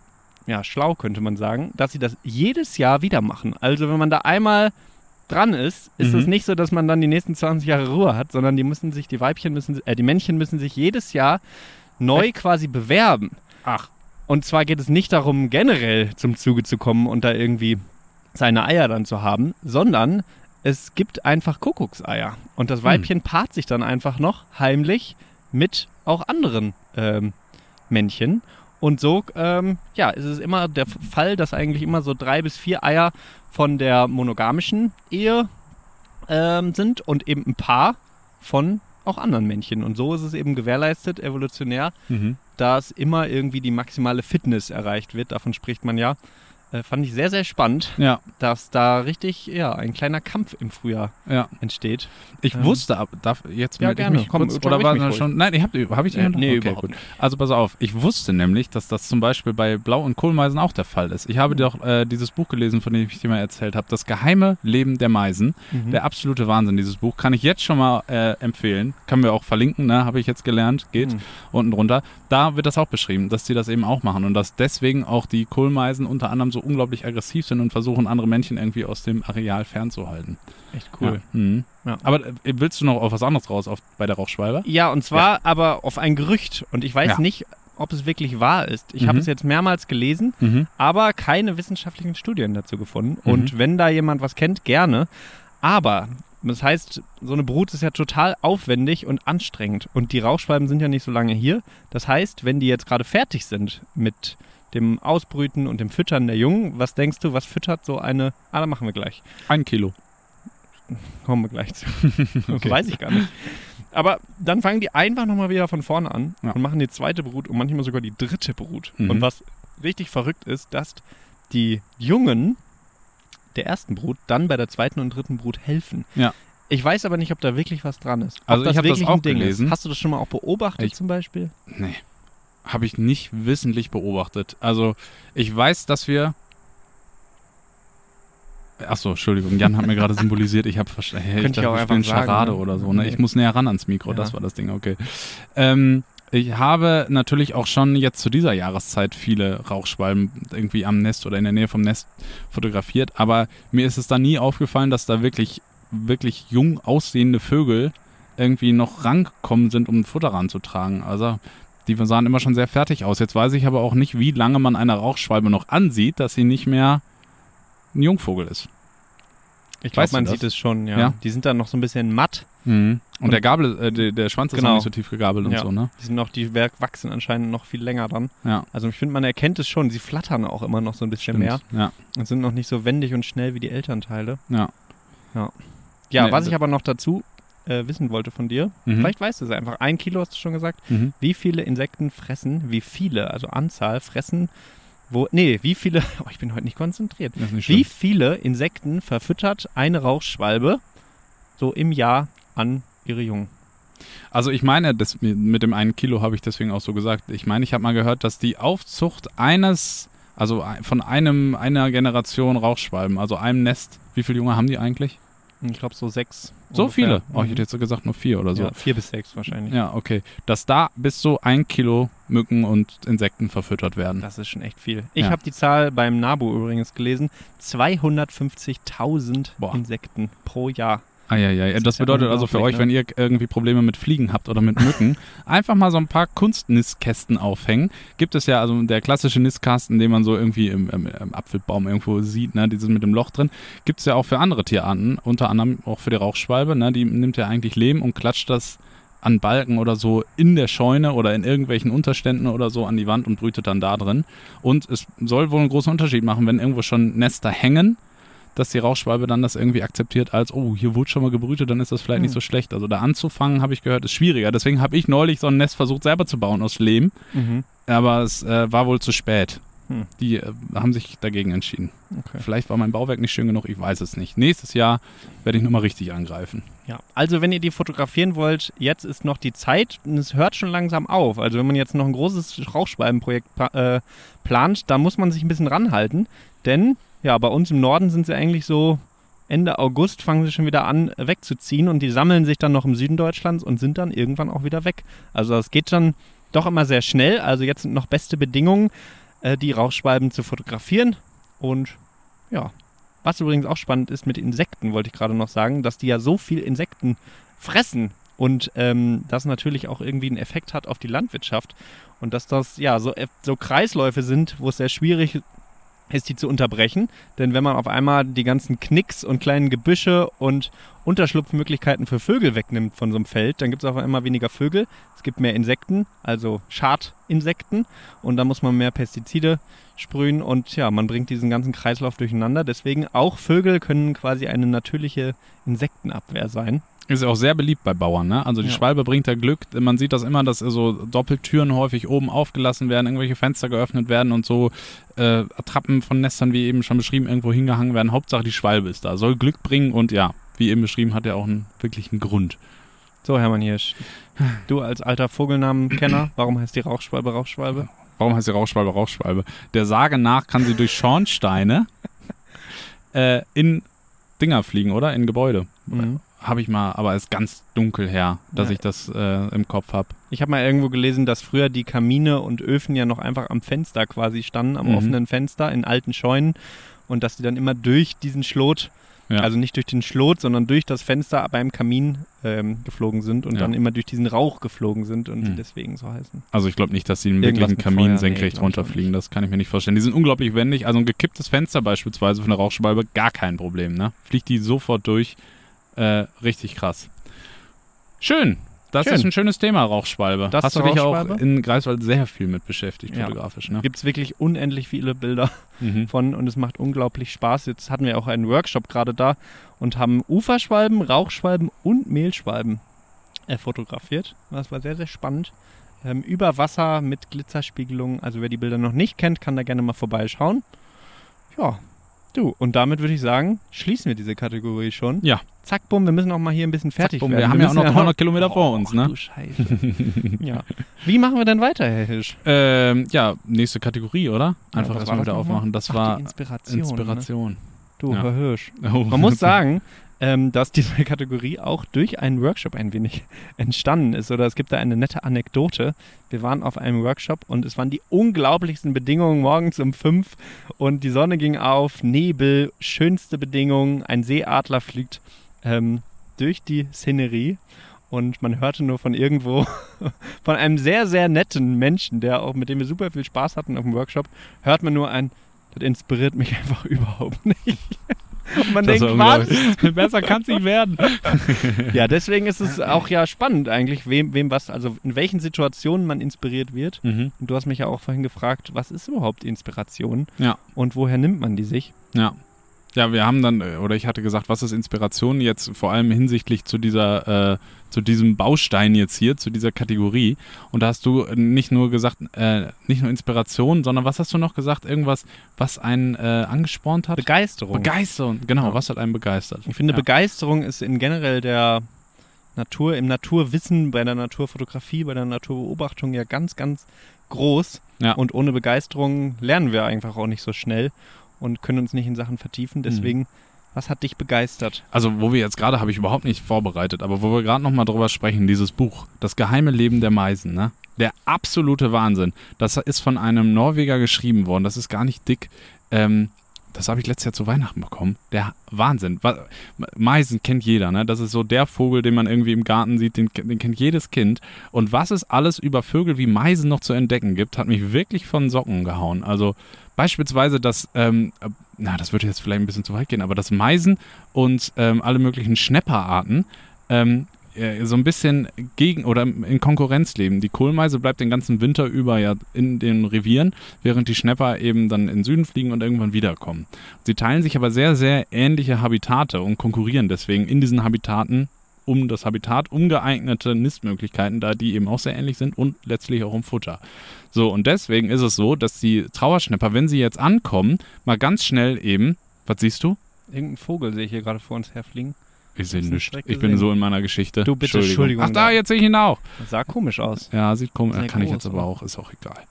ja, schlau könnte man sagen, dass sie das jedes Jahr wieder machen. Also wenn man da einmal dran ist, ist
Mhm.
es nicht so, dass man dann die nächsten 20 Jahre Ruhe hat, sondern die müssen sich, die Weibchen müssen, äh, die Männchen müssen sich jedes Jahr neu quasi bewerben.
Ach.
Und zwar geht es nicht darum, generell zum Zuge zu kommen und da irgendwie seine Eier dann zu haben, sondern es gibt einfach Kuckuckseier. Und das Weibchen paart sich dann einfach noch heimlich mit auch anderen ähm, Männchen. Und so, ähm, ja, ist es immer der Fall, dass eigentlich immer so drei bis vier Eier von der monogamischen Ehe ähm, sind und eben ein paar von auch anderen Männchen. Und so ist es eben gewährleistet, evolutionär,
Mhm.
dass immer irgendwie die maximale Fitness erreicht wird. Davon spricht man ja. Äh, fand ich sehr, sehr spannend,
Ja,
dass da richtig, ja, ein kleiner Kampf im Frühjahr
ja.
entsteht.
Ich
Ähm,
wusste, ab- darf jetzt
ja,
melde ich
gerne.
mich
Komm,
kurz, oder war das schon? Nein, ich habe hab ich die
Äh, nee,
okay,
überhaupt
gut. Also pass auf, ich wusste nämlich, dass das zum Beispiel bei Blau- und Kohlmeisen auch der Fall ist. Ich habe
Mhm.
doch äh, dieses Buch gelesen, von dem ich dir mal erzählt habe, Das geheime Leben der Meisen.
Mhm.
Der absolute Wahnsinn, dieses Buch. Kann ich jetzt schon mal äh, empfehlen. Kann wir auch verlinken, ne? habe ich jetzt gelernt. Geht
Mhm.
unten drunter. Da wird das auch beschrieben, dass die das eben auch machen und dass deswegen auch die Kohlmeisen unter anderem so unglaublich aggressiv sind und versuchen, andere Männchen irgendwie aus dem Areal fernzuhalten.
Echt cool.
Ja. Mhm.
Ja.
Aber äh, willst du noch auf was anderes raus auf, bei der Rauchschwalbe?
Ja, und zwar aber auf ein Gerücht. Und ich weiß nicht, ob es wirklich wahr ist. Ich
Mhm.
habe es jetzt mehrmals gelesen,
Mhm.
aber keine wissenschaftlichen Studien dazu gefunden.
Mhm.
Und wenn da jemand was kennt, gerne. Aber das heißt, so eine Brut ist ja total aufwendig und anstrengend. Und die Rauchschwalben sind ja nicht so lange hier. Das heißt, wenn die jetzt gerade fertig sind mit dem Ausbrüten und dem Füttern der Jungen, was denkst du, was füttert so eine... Ah, da machen wir gleich.
Ein Kilo.
Kommen wir gleich zu.
Okay.
Weiß ich gar nicht. Aber dann fangen die einfach nochmal wieder von vorne an
Ja.
und machen die zweite Brut und manchmal sogar die dritte Brut.
Mhm.
Und was richtig verrückt ist, dass die Jungen der ersten Brut dann bei der zweiten und dritten Brut helfen.
Ja.
Ich weiß aber nicht, ob da wirklich was dran ist. Ob
Also ich hab das auch gelesen.
Ist. Hast du das schon mal auch beobachtet
Ich-
zum Beispiel?
Nee. Habe ich nicht wissentlich beobachtet. Also, ich weiß, dass wir. Achso, Entschuldigung, Jan hat mir gerade symbolisiert, ich habe verstanden. Hey, ich
Könnte ich
dachte,
auch einfach
Charade
ne?
oder so. Ne?
Nee.
Ich muss näher ran ans Mikro,
Ja.
das war das Ding, okay. Ähm, ich habe natürlich auch schon jetzt zu dieser Jahreszeit viele Rauchschwalben irgendwie am Nest oder in der Nähe vom Nest fotografiert, aber mir ist es da nie aufgefallen, dass da wirklich, wirklich jung aussehende Vögel irgendwie noch rangekommen sind, um Futter ranzutragen. Also die sahen immer schon sehr fertig aus. Jetzt weiß ich aber auch nicht, wie lange man eine Rauchschwalbe noch ansieht, dass sie nicht mehr ein Jungvogel ist.
Ich glaube, man
das?
sieht es schon, ja.
Ja.
Die sind dann noch so ein bisschen matt.
Und,
Und-
der Gabel, äh, der, der Schwanz ist
Genau.
auch nicht so tief gegabelt und
Ja.
so, ne?
Die sind noch, die Werk wachsen anscheinend noch viel länger dann.
Ja.
Also ich finde, man erkennt es schon. Sie flattern auch immer noch so ein bisschen
Stimmt.
mehr
Ja.
und sind noch nicht so wendig und schnell wie die Elternteile.
Ja.
Ja,
Nee,
was ich aber noch dazu äh, wissen wollte von dir,
Mhm.
vielleicht weißt du es einfach. Ein Kilo hast du schon gesagt.
Mhm.
Wie viele Insekten fressen, wie viele, also Anzahl fressen, wo, nee, wie viele, oh, ich bin heute nicht konzentriert.
Nicht
Wie viele Insekten verfüttert eine Rauchschwalbe so im Jahr an ihre Jungen?
Also ich meine, das, mit dem einen Kilo habe ich deswegen auch so gesagt. Ich meine, ich habe mal gehört, dass die Aufzucht eines, also von einem, einer Generation Rauchschwalben, also einem Nest, wie viele Junge haben die eigentlich?
Ich glaube so sechs.
So
ungefähr.
viele? Oh, ich
Mhm.
hätte jetzt so gesagt nur vier oder so.
ja, vier bis sechs wahrscheinlich.
Ja, okay. Dass da bis zu ein Kilo Mücken und Insekten verfüttert werden.
Das ist schon echt viel. Ich
Ja.
habe die Zahl beim NABU übrigens gelesen. 250.000
Boah.
Insekten pro Jahr.
Eieiei.
Das
Das, bedeutet also für euch, wenn ihr irgendwie Probleme mit Fliegen habt oder mit Mücken, einfach mal so ein paar Kunstnistkästen aufhängen. Gibt es ja, also der klassische Nistkasten, den man so irgendwie im, im, im Apfelbaum irgendwo sieht, ne, dieses mit dem Loch drin, gibt es ja auch für andere Tierarten, unter anderem auch für die Rauchschwalbe. Ne, die nimmt ja eigentlich Lehm und klatscht das an Balken oder so in der Scheune oder in irgendwelchen Unterständen oder so an die Wand und brütet dann da drin. Und es soll wohl einen großen Unterschied machen, wenn irgendwo schon Nester hängen, dass die Rauchschwalbe dann das irgendwie akzeptiert als, oh, hier wurde schon mal gebrütet, dann ist das vielleicht
Hm.
nicht so schlecht. Also da anzufangen, habe ich gehört, ist schwieriger. Deswegen habe ich neulich so ein Nest versucht selber zu bauen aus Lehm, aber es äh, war wohl zu spät.
Hm.
Die äh, haben sich dagegen entschieden.
Okay.
Vielleicht war mein Bauwerk nicht schön genug, ich weiß es nicht. Nächstes Jahr werde ich nochmal richtig angreifen.
Ja, also wenn ihr die fotografieren wollt, jetzt ist noch die Zeit und es hört schon langsam auf. Also wenn man jetzt noch ein großes Rauchschwalbenprojekt äh, plant, da muss man sich ein bisschen ranhalten, denn ja, bei uns im Norden sind sie eigentlich so Ende August fangen sie schon wieder an wegzuziehen und die sammeln sich dann noch im Süden Deutschlands und sind dann irgendwann auch wieder weg. Also das geht dann doch immer sehr schnell. Also jetzt sind noch beste Bedingungen, äh, die Rauchschwalben zu fotografieren und ja, was übrigens auch spannend ist mit Insekten, wollte ich gerade noch sagen, dass die ja so viel Insekten fressen und ähm, das natürlich auch irgendwie einen Effekt hat auf die Landwirtschaft und dass das ja so, äh, so Kreisläufe sind, wo es sehr schwierig ist, die zu unterbrechen. Denn wenn man auf einmal die ganzen Knicks und kleinen Gebüsche und Unterschlupfmöglichkeiten für Vögel wegnimmt von so einem Feld, dann gibt es auch immer weniger Vögel. Es gibt mehr Insekten, also Schadinsekten. Und da muss man mehr Pestizide sprühen und ja, man bringt diesen ganzen Kreislauf durcheinander. Deswegen auch Vögel können quasi eine natürliche Insektenabwehr sein.
Ist ja auch sehr beliebt bei Bauern, ne? Also die
Ja.
Schwalbe bringt da Glück. Man sieht das immer, dass so Doppeltüren häufig oben aufgelassen werden, irgendwelche Fenster geöffnet werden und so äh, Attrappen von Nestern, wie eben schon beschrieben, irgendwo hingehangen werden. Hauptsache die Schwalbe ist da. Soll Glück bringen und ja, wie eben beschrieben, hat er auch einen wirklichen Grund.
So, Hermann Hirsch, du als alter Vogelnamenkenner, warum heißt die Rauchschwalbe Rauchschwalbe?
Warum heißt die Rauchschwalbe Rauchschwalbe? Der Sage nach kann sie durch Schornsteine äh, in Dinger fliegen, oder? In Gebäude.
Mhm.
Habe ich mal, aber ist ganz dunkel her, dass
Ja.
ich das äh, im Kopf habe.
Ich habe mal irgendwo gelesen, dass früher die Kamine und Öfen ja noch einfach am Fenster quasi standen, am
Mhm.
offenen Fenster in alten Scheunen und dass die dann immer durch diesen Schlot,
Ja.
also nicht durch den Schlot, sondern durch das Fenster beim Kamin ähm, geflogen sind und
Ja.
dann immer durch diesen Rauch geflogen sind und die
Mhm.
deswegen so heißen.
Also ich glaube nicht, dass sie einen wirklichen Kamin
Feuer, nee,
senkrecht
auch
runterfliegen. Das kann ich mir nicht vorstellen. Die sind unglaublich wendig. Also ein gekipptes Fenster beispielsweise von der Rauchschwalbe, gar kein Problem. Ne? Fliegt die sofort durch. Äh, richtig krass. Schön. Das
Schön.
ist ein schönes Thema, Rauchschwalbe.
Das
Hast du dich auch in Greifswald sehr viel mit beschäftigt,
Ja.
fotografisch. Ne?
Gibt es wirklich unendlich viele Bilder
Mhm.
von und es macht unglaublich Spaß. Jetzt hatten wir auch einen Workshop gerade da und haben Uferschwalben, Rauchschwalben und Mehlschwalben äh, fotografiert. Das war sehr, sehr spannend. Ähm, über Wasser mit Glitzerspiegelung. Also wer die Bilder noch nicht kennt, kann da gerne mal vorbeischauen. Ja, du. Und damit würde ich sagen, schließen wir diese Kategorie schon.
Ja.
Zack, bumm, wir müssen auch mal hier ein bisschen fertig
bumm,
werden.
wir haben ja auch noch 300 Kilometer vor
Oh,
uns, ne?
Du Scheiße. ja. Wie machen wir denn weiter, Herr Hirsch?
Ähm, ja, nächste Kategorie, oder? Einfach
was
erstmal wieder aufmachen. Das
Ach,
war
Inspiration. Ne?
Inspiration.
Du,
Ja.
Herr Hirsch.
Oh.
Man muss sagen, ähm, dass diese Kategorie auch durch einen Workshop ein wenig entstanden ist. Oder es gibt da eine nette Anekdote. Wir waren auf einem Workshop und es waren die unglaublichsten Bedingungen morgens um fünf und die Sonne ging auf, Nebel, schönste Bedingungen, ein Seeadler fliegt ähm, durch die Szenerie und man hörte nur von irgendwo, von einem sehr, sehr netten Menschen, der auch, mit dem wir super viel Spaß hatten auf dem Workshop, hört man nur ein, das inspiriert mich einfach überhaupt nicht. Und man
Das
denkt, was?
Besser kann es nicht werden.
Ja, deswegen ist es auch ja spannend eigentlich, wem, wem was, also in welchen Situationen man inspiriert wird.
Mhm.
Und du hast mich ja auch vorhin gefragt, was ist überhaupt Inspiration?
Ja.
Und woher nimmt man die sich?
Ja. Ja, wir haben dann, äh, oder ich hatte gesagt, was ist Inspiration jetzt vor allem hinsichtlich zu dieser, äh, zu diesem Baustein jetzt hier, zu dieser Kategorie. Und da hast du nicht nur gesagt, äh, nicht nur Inspiration, sondern was hast du noch gesagt? Irgendwas, was einen äh, angespornt hat?
Begeisterung.
Begeisterung, genau,
Ja.
was hat einen begeistert?
ich finde,
ja.
Begeisterung ist in generell der Natur, im Naturwissen, bei der Naturfotografie, bei der Naturbeobachtung ja ganz, ganz groß.
Ja.
Und ohne Begeisterung lernen wir einfach auch nicht so schnell und können uns nicht in Sachen vertiefen. Deswegen, was hat dich begeistert?
Also, wo wir jetzt gerade, habe ich überhaupt nicht vorbereitet, aber wo wir gerade nochmal drüber sprechen, dieses Buch, Das geheime Leben der Meisen, ne? Der absolute Wahnsinn. Das ist von einem Norweger geschrieben worden, das ist gar nicht dick. Ähm, das habe ich letztes Jahr zu Weihnachten bekommen. Der Wahnsinn. Wa- Meisen kennt jeder, ne? Das ist so der Vogel, den man irgendwie im Garten sieht, den, den kennt jedes Kind. Und was es alles über Vögel wie Meisen noch zu entdecken gibt, hat mich wirklich von Socken gehauen. Also beispielsweise, dass, ähm, äh, na, das würde jetzt vielleicht ein bisschen zu weit gehen, aber dass Meisen und ähm, alle möglichen Schnepperarten ähm, äh, so ein bisschen gegen oder in Konkurrenz leben. Die Kohlmeise bleibt den ganzen Winter über ja in den Revieren, während die Schnepper eben dann in den Süden fliegen und irgendwann wiederkommen. Sie teilen sich aber sehr, sehr ähnliche Habitate und konkurrieren deswegen in diesen Habitaten um das Habitat ungeeignete Nistmöglichkeiten, da die eben auch sehr ähnlich sind und letztlich auch um Futter. So, und deswegen ist es so, dass die Trauerschnepper, wenn sie jetzt ankommen, mal ganz schnell eben, was siehst du?
Irgendein Vogel sehe ich hier gerade vor uns herfliegen.
Ich sehe nichts. Ich bin so in meiner Geschichte.
Du, bitte, Entschuldigung,
Ach, da, jetzt sehe ich ihn auch.
Das sah komisch aus.
Ja, sieht komisch.
Sehr
Kann ich
groß,
jetzt aber
aber-
auch, ist auch egal.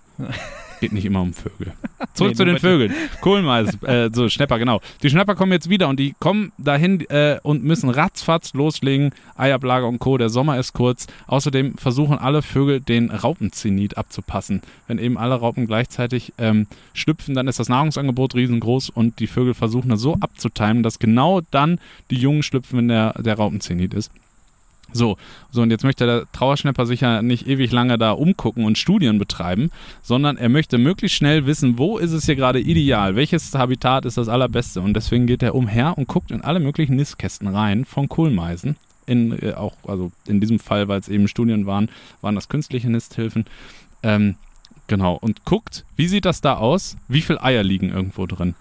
Geht nicht immer um Vögel. Zurück
Nee,
zu den Vögeln. Kohlmeis, äh, so Schnepper, genau. Die Schnepper kommen jetzt wieder und die kommen dahin äh, und müssen ratzfatz loslegen. Eiablage und Co. Der Sommer ist kurz. Außerdem versuchen alle Vögel den Raupenzenit abzupassen. Wenn eben alle Raupen gleichzeitig ähm, schlüpfen, dann ist das Nahrungsangebot riesengroß und die Vögel versuchen das so abzutimen, dass genau dann die Jungen schlüpfen, wenn der, der Raupenzenit ist. So, so und jetzt möchte der Trauerschnapper sich ja nicht ewig lange da umgucken und Studien betreiben, sondern er möchte möglichst schnell wissen, wo ist es hier gerade ideal, welches Habitat ist das allerbeste und deswegen geht er umher und guckt in alle möglichen Nistkästen rein von Kohlmeisen. In, äh, auch, also in diesem Fall, weil es eben Studien waren, waren das künstliche Nisthilfen. Ähm, genau, und guckt, wie sieht das da aus? Wie viele Eier liegen irgendwo drin?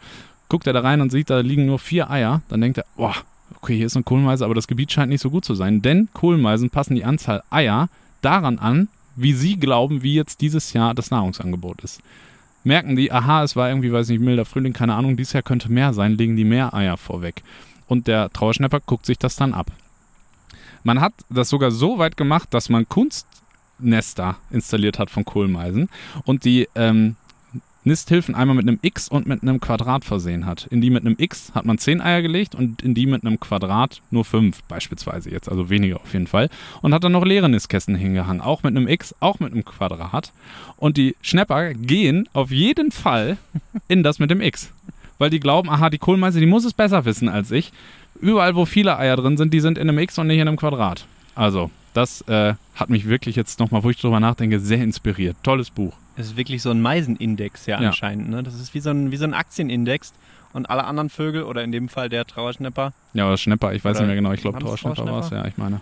Guckt er da rein und sieht, da liegen nur vier Eier, dann denkt er, boah, okay, hier ist eine Kohlmeise, aber das Gebiet scheint nicht so gut zu sein. Denn Kohlmeisen passen die Anzahl Eier daran an, wie sie glauben, wie jetzt dieses Jahr das Nahrungsangebot ist. Merken die, aha, es war irgendwie, weiß nicht, milder Frühling, keine Ahnung, dieses Jahr könnte mehr sein, legen die mehr Eier vorweg. Und der Trauerschnapper guckt sich das dann ab. Man hat das sogar so weit gemacht, dass man Kunstnester installiert hat von Kohlmeisen und die ähm, Nisthilfen einmal mit einem X und mit einem Quadrat versehen hat. In die mit einem X hat man 10 Eier gelegt und in die mit einem Quadrat nur 5 beispielsweise jetzt, also weniger auf jeden Fall. Und hat dann noch leere Nistkästen hingehangen, auch mit einem X, auch mit einem Quadrat. Und die Schnapper gehen auf jeden Fall in das mit dem X. Weil die glauben, aha, die Kohlmeise, die muss es besser wissen als ich. Überall, wo viele Eier drin sind, die sind in einem X und nicht in einem Quadrat. Also, das äh, hat mich wirklich jetzt nochmal, wo ich drüber nachdenke, sehr inspiriert. Tolles Buch.
Es ist wirklich so ein Meisenindex ja,
Ja.
anscheinend. Ne? Das ist wie so, ein, wie so ein Aktienindex. Und alle anderen Vögel, oder in dem Fall der Trauerschnapper,
Ja, oder Schnepper, ich weiß nicht mehr genau. Ich glaube, Trauerschnepper war es, ja, ich meine.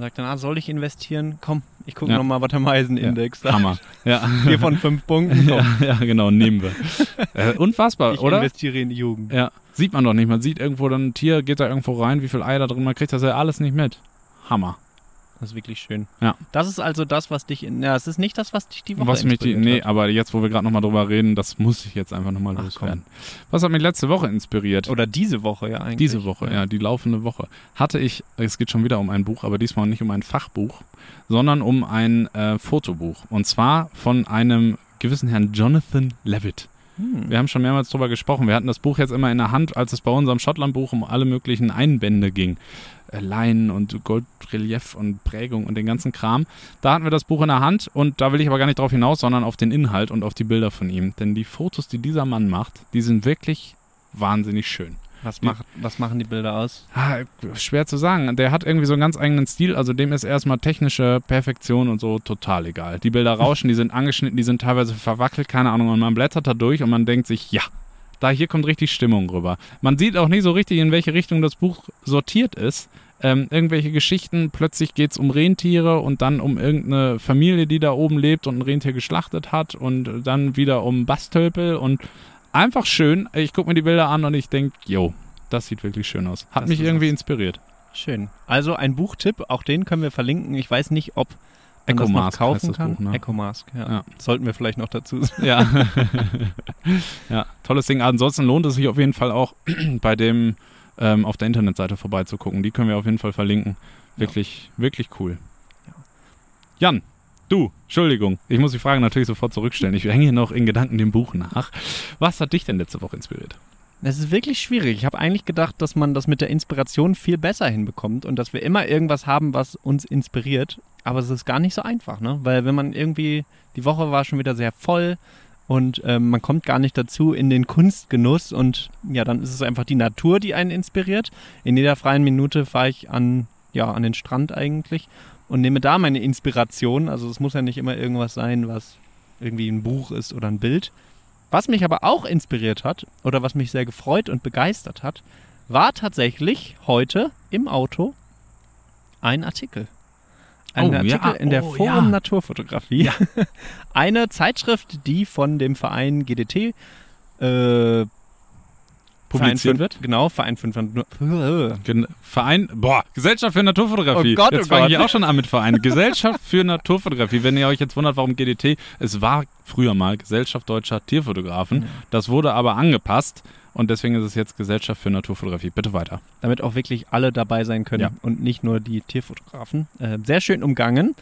sagt dann, ah, soll ich investieren? Komm, ich gucke
Ja.
nochmal, was der Meisenindex sagt.
Hammer. Ja.
Vier von fünf Punkten,
ja, ja, genau, nehmen wir. Äh, unfassbar,
Ich
oder?
investiere in die Jugend.
Ja, sieht man doch nicht. Man sieht irgendwo dann ein Tier, geht da irgendwo rein, wie viel Eier da drin, man kriegt das ja alles nicht mit. Hammer.
Das ist wirklich schön.
Ja.
Das ist also das, was dich in. Ja, es ist nicht das, was dich die Woche
Was mich die,
inspiriert
nee,
hat.
aber jetzt, wo wir gerade nochmal drüber reden, das muss ich jetzt einfach nochmal loswerden. Was hat mich letzte Woche inspiriert?
Oder diese Woche ja eigentlich.
Diese Woche, ja, die laufende Woche. Hatte ich, es geht schon wieder um ein Buch, aber diesmal nicht um ein Fachbuch, sondern um ein äh, Fotobuch. Und zwar von einem gewissen Herrn Jonathan Levitt.
Hm.
Wir haben schon mehrmals drüber gesprochen. Wir hatten das Buch jetzt immer in der Hand, als es bei unserem Schottlandbuch um alle möglichen Einbände ging. Äh, Leinen und Goldrelief und Prägung und den ganzen Kram. Da hatten wir das Buch in der Hand und da will ich aber gar nicht drauf hinaus, sondern auf den Inhalt und auf die Bilder von ihm. Denn die Fotos, die dieser Mann macht, die sind wirklich wahnsinnig schön.
Was, macht, was machen die Bilder aus?
Ah, schwer zu sagen. Der hat irgendwie so einen ganz eigenen Stil. Also dem ist erstmal technische Perfektion und so total egal. Die Bilder rauschen, die sind angeschnitten, die sind teilweise verwackelt, keine Ahnung. Und man blättert da durch und man denkt sich, ja, da hier kommt richtig Stimmung rüber. Man sieht auch nicht so richtig, in welche Richtung das Buch sortiert ist. Ähm, irgendwelche Geschichten, plötzlich geht es um Rentiere und dann um irgendeine Familie, die da oben lebt und ein Rentier geschlachtet hat und dann wieder um Bastölpel und einfach schön. Ich gucke mir die Bilder an und ich denke, jo, das sieht wirklich schön aus. Hat
Das
mich irgendwie inspiriert.
Schön. Also ein Buchtipp, auch den können wir verlinken. Ich weiß nicht, ob man das noch
Ecomask heißt
kaufen
das
kann.
Buch, ne?
Ecomask, ja.
Ja.
Sollten wir vielleicht noch dazu sagen.
Ja. ja, tolles Ding. Ansonsten lohnt es sich auf jeden Fall auch bei dem ähm, auf der Internetseite vorbeizugucken. Die können wir auf jeden Fall verlinken. Wirklich, wirklich cool. Jan, du, Entschuldigung, ich muss die Frage natürlich sofort zurückstellen. Ich hänge hier noch in Gedanken dem Buch nach. Was hat dich denn letzte Woche inspiriert?
Es ist wirklich schwierig. Ich habe eigentlich gedacht, dass man das mit der Inspiration viel besser hinbekommt und dass wir immer irgendwas haben, was uns inspiriert. Aber es ist gar nicht so einfach, ne? Weil wenn man irgendwie, die Woche war schon wieder sehr voll und ähm, man kommt gar nicht dazu in den Kunstgenuss und ja, dann ist es einfach die Natur, die einen inspiriert. In jeder freien Minute fahre ich an, ja, an den Strand eigentlich und nehme da meine Inspiration. Also es muss ja nicht immer irgendwas sein, was irgendwie ein Buch ist oder ein Bild. Was mich aber auch inspiriert hat oder was mich sehr gefreut und begeistert hat, war tatsächlich heute im Auto ein Artikel. Ein
Oh, ja.
Artikel in der
Oh,
Forum
ja.
Naturfotografie. Eine Zeitschrift, die von dem Verein GDT äh,
Publiziert
Verein
wird?
Genau, Verein 5.
Gen Verein, boah, Gesellschaft für Naturfotografie.
Oh Gott, oh
jetzt fange ich auch schon an mit Verein. Gesellschaft für Naturfotografie. Wenn ihr euch jetzt wundert, warum GDT, es war früher mal Gesellschaft Deutscher Tierfotografen. Das wurde aber angepasst und deswegen ist es jetzt Gesellschaft für Naturfotografie. Bitte weiter.
damit auch wirklich alle dabei sein können
Ja.
und nicht nur die Tierfotografen. Äh, sehr schön umgangen.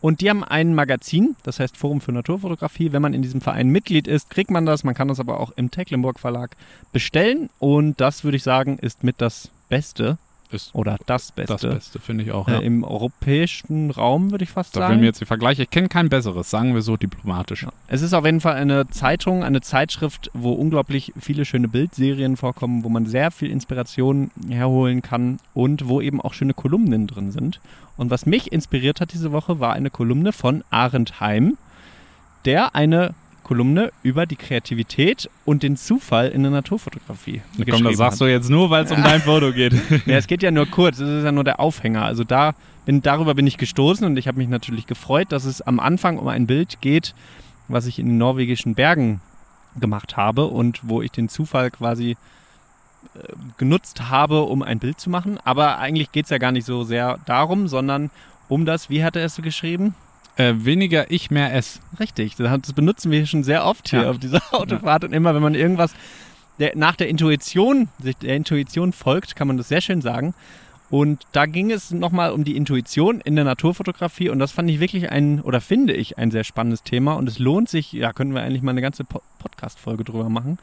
Und die haben ein Magazin, das heißt Forum für Naturfotografie. Wenn man in diesem Verein Mitglied ist, kriegt man das. Man kann das aber auch im Tecklenburg Verlag bestellen. Und das würde ich sagen, ist mit das Beste
Ist
oder das Beste,
das Beste, finde ich auch.
Äh,
Ja.
im europäischen Raum, würde ich fast
Da
sagen.
werden wir jetzt die Vergleiche. Ich kenne kein besseres, sagen wir so diplomatisch.
Es ist auf jeden Fall eine Zeitung, eine Zeitschrift, wo unglaublich viele schöne Bildserien vorkommen, wo man sehr viel Inspiration herholen kann und wo eben auch schöne Kolumnen drin sind. Und was mich inspiriert hat diese Woche, war eine Kolumne von Arend Heim, der eine Kolumne über die Kreativität und den Zufall in der Naturfotografie
Komm, das sagst
hat.
du jetzt nur, weil es um dein Foto geht.
Ja, es geht ja nur kurz, es ist ja nur der Aufhänger. Also da bin, darüber bin ich gestoßen und ich habe mich natürlich gefreut, dass es am Anfang um ein Bild geht, was ich in den norwegischen Bergen gemacht habe und wo ich den Zufall quasi genutzt habe, um ein Bild zu machen. Aber eigentlich geht es ja gar nicht so sehr darum, sondern um das, wie hat er es geschrieben?
äh, weniger ich, mehr es.
Richtig, das benutzen wir schon sehr oft hier
Ja.
auf dieser Autofahrt und immer, wenn man irgendwas der, nach der Intuition, sich der Intuition folgt, kann man das sehr schön sagen. Und da ging es nochmal um die Intuition in der Naturfotografie und das fand ich wirklich ein, oder finde ich, ein sehr spannendes Thema und es lohnt sich, ja, können wir eigentlich mal eine ganze po Podcast-Folge drüber machen,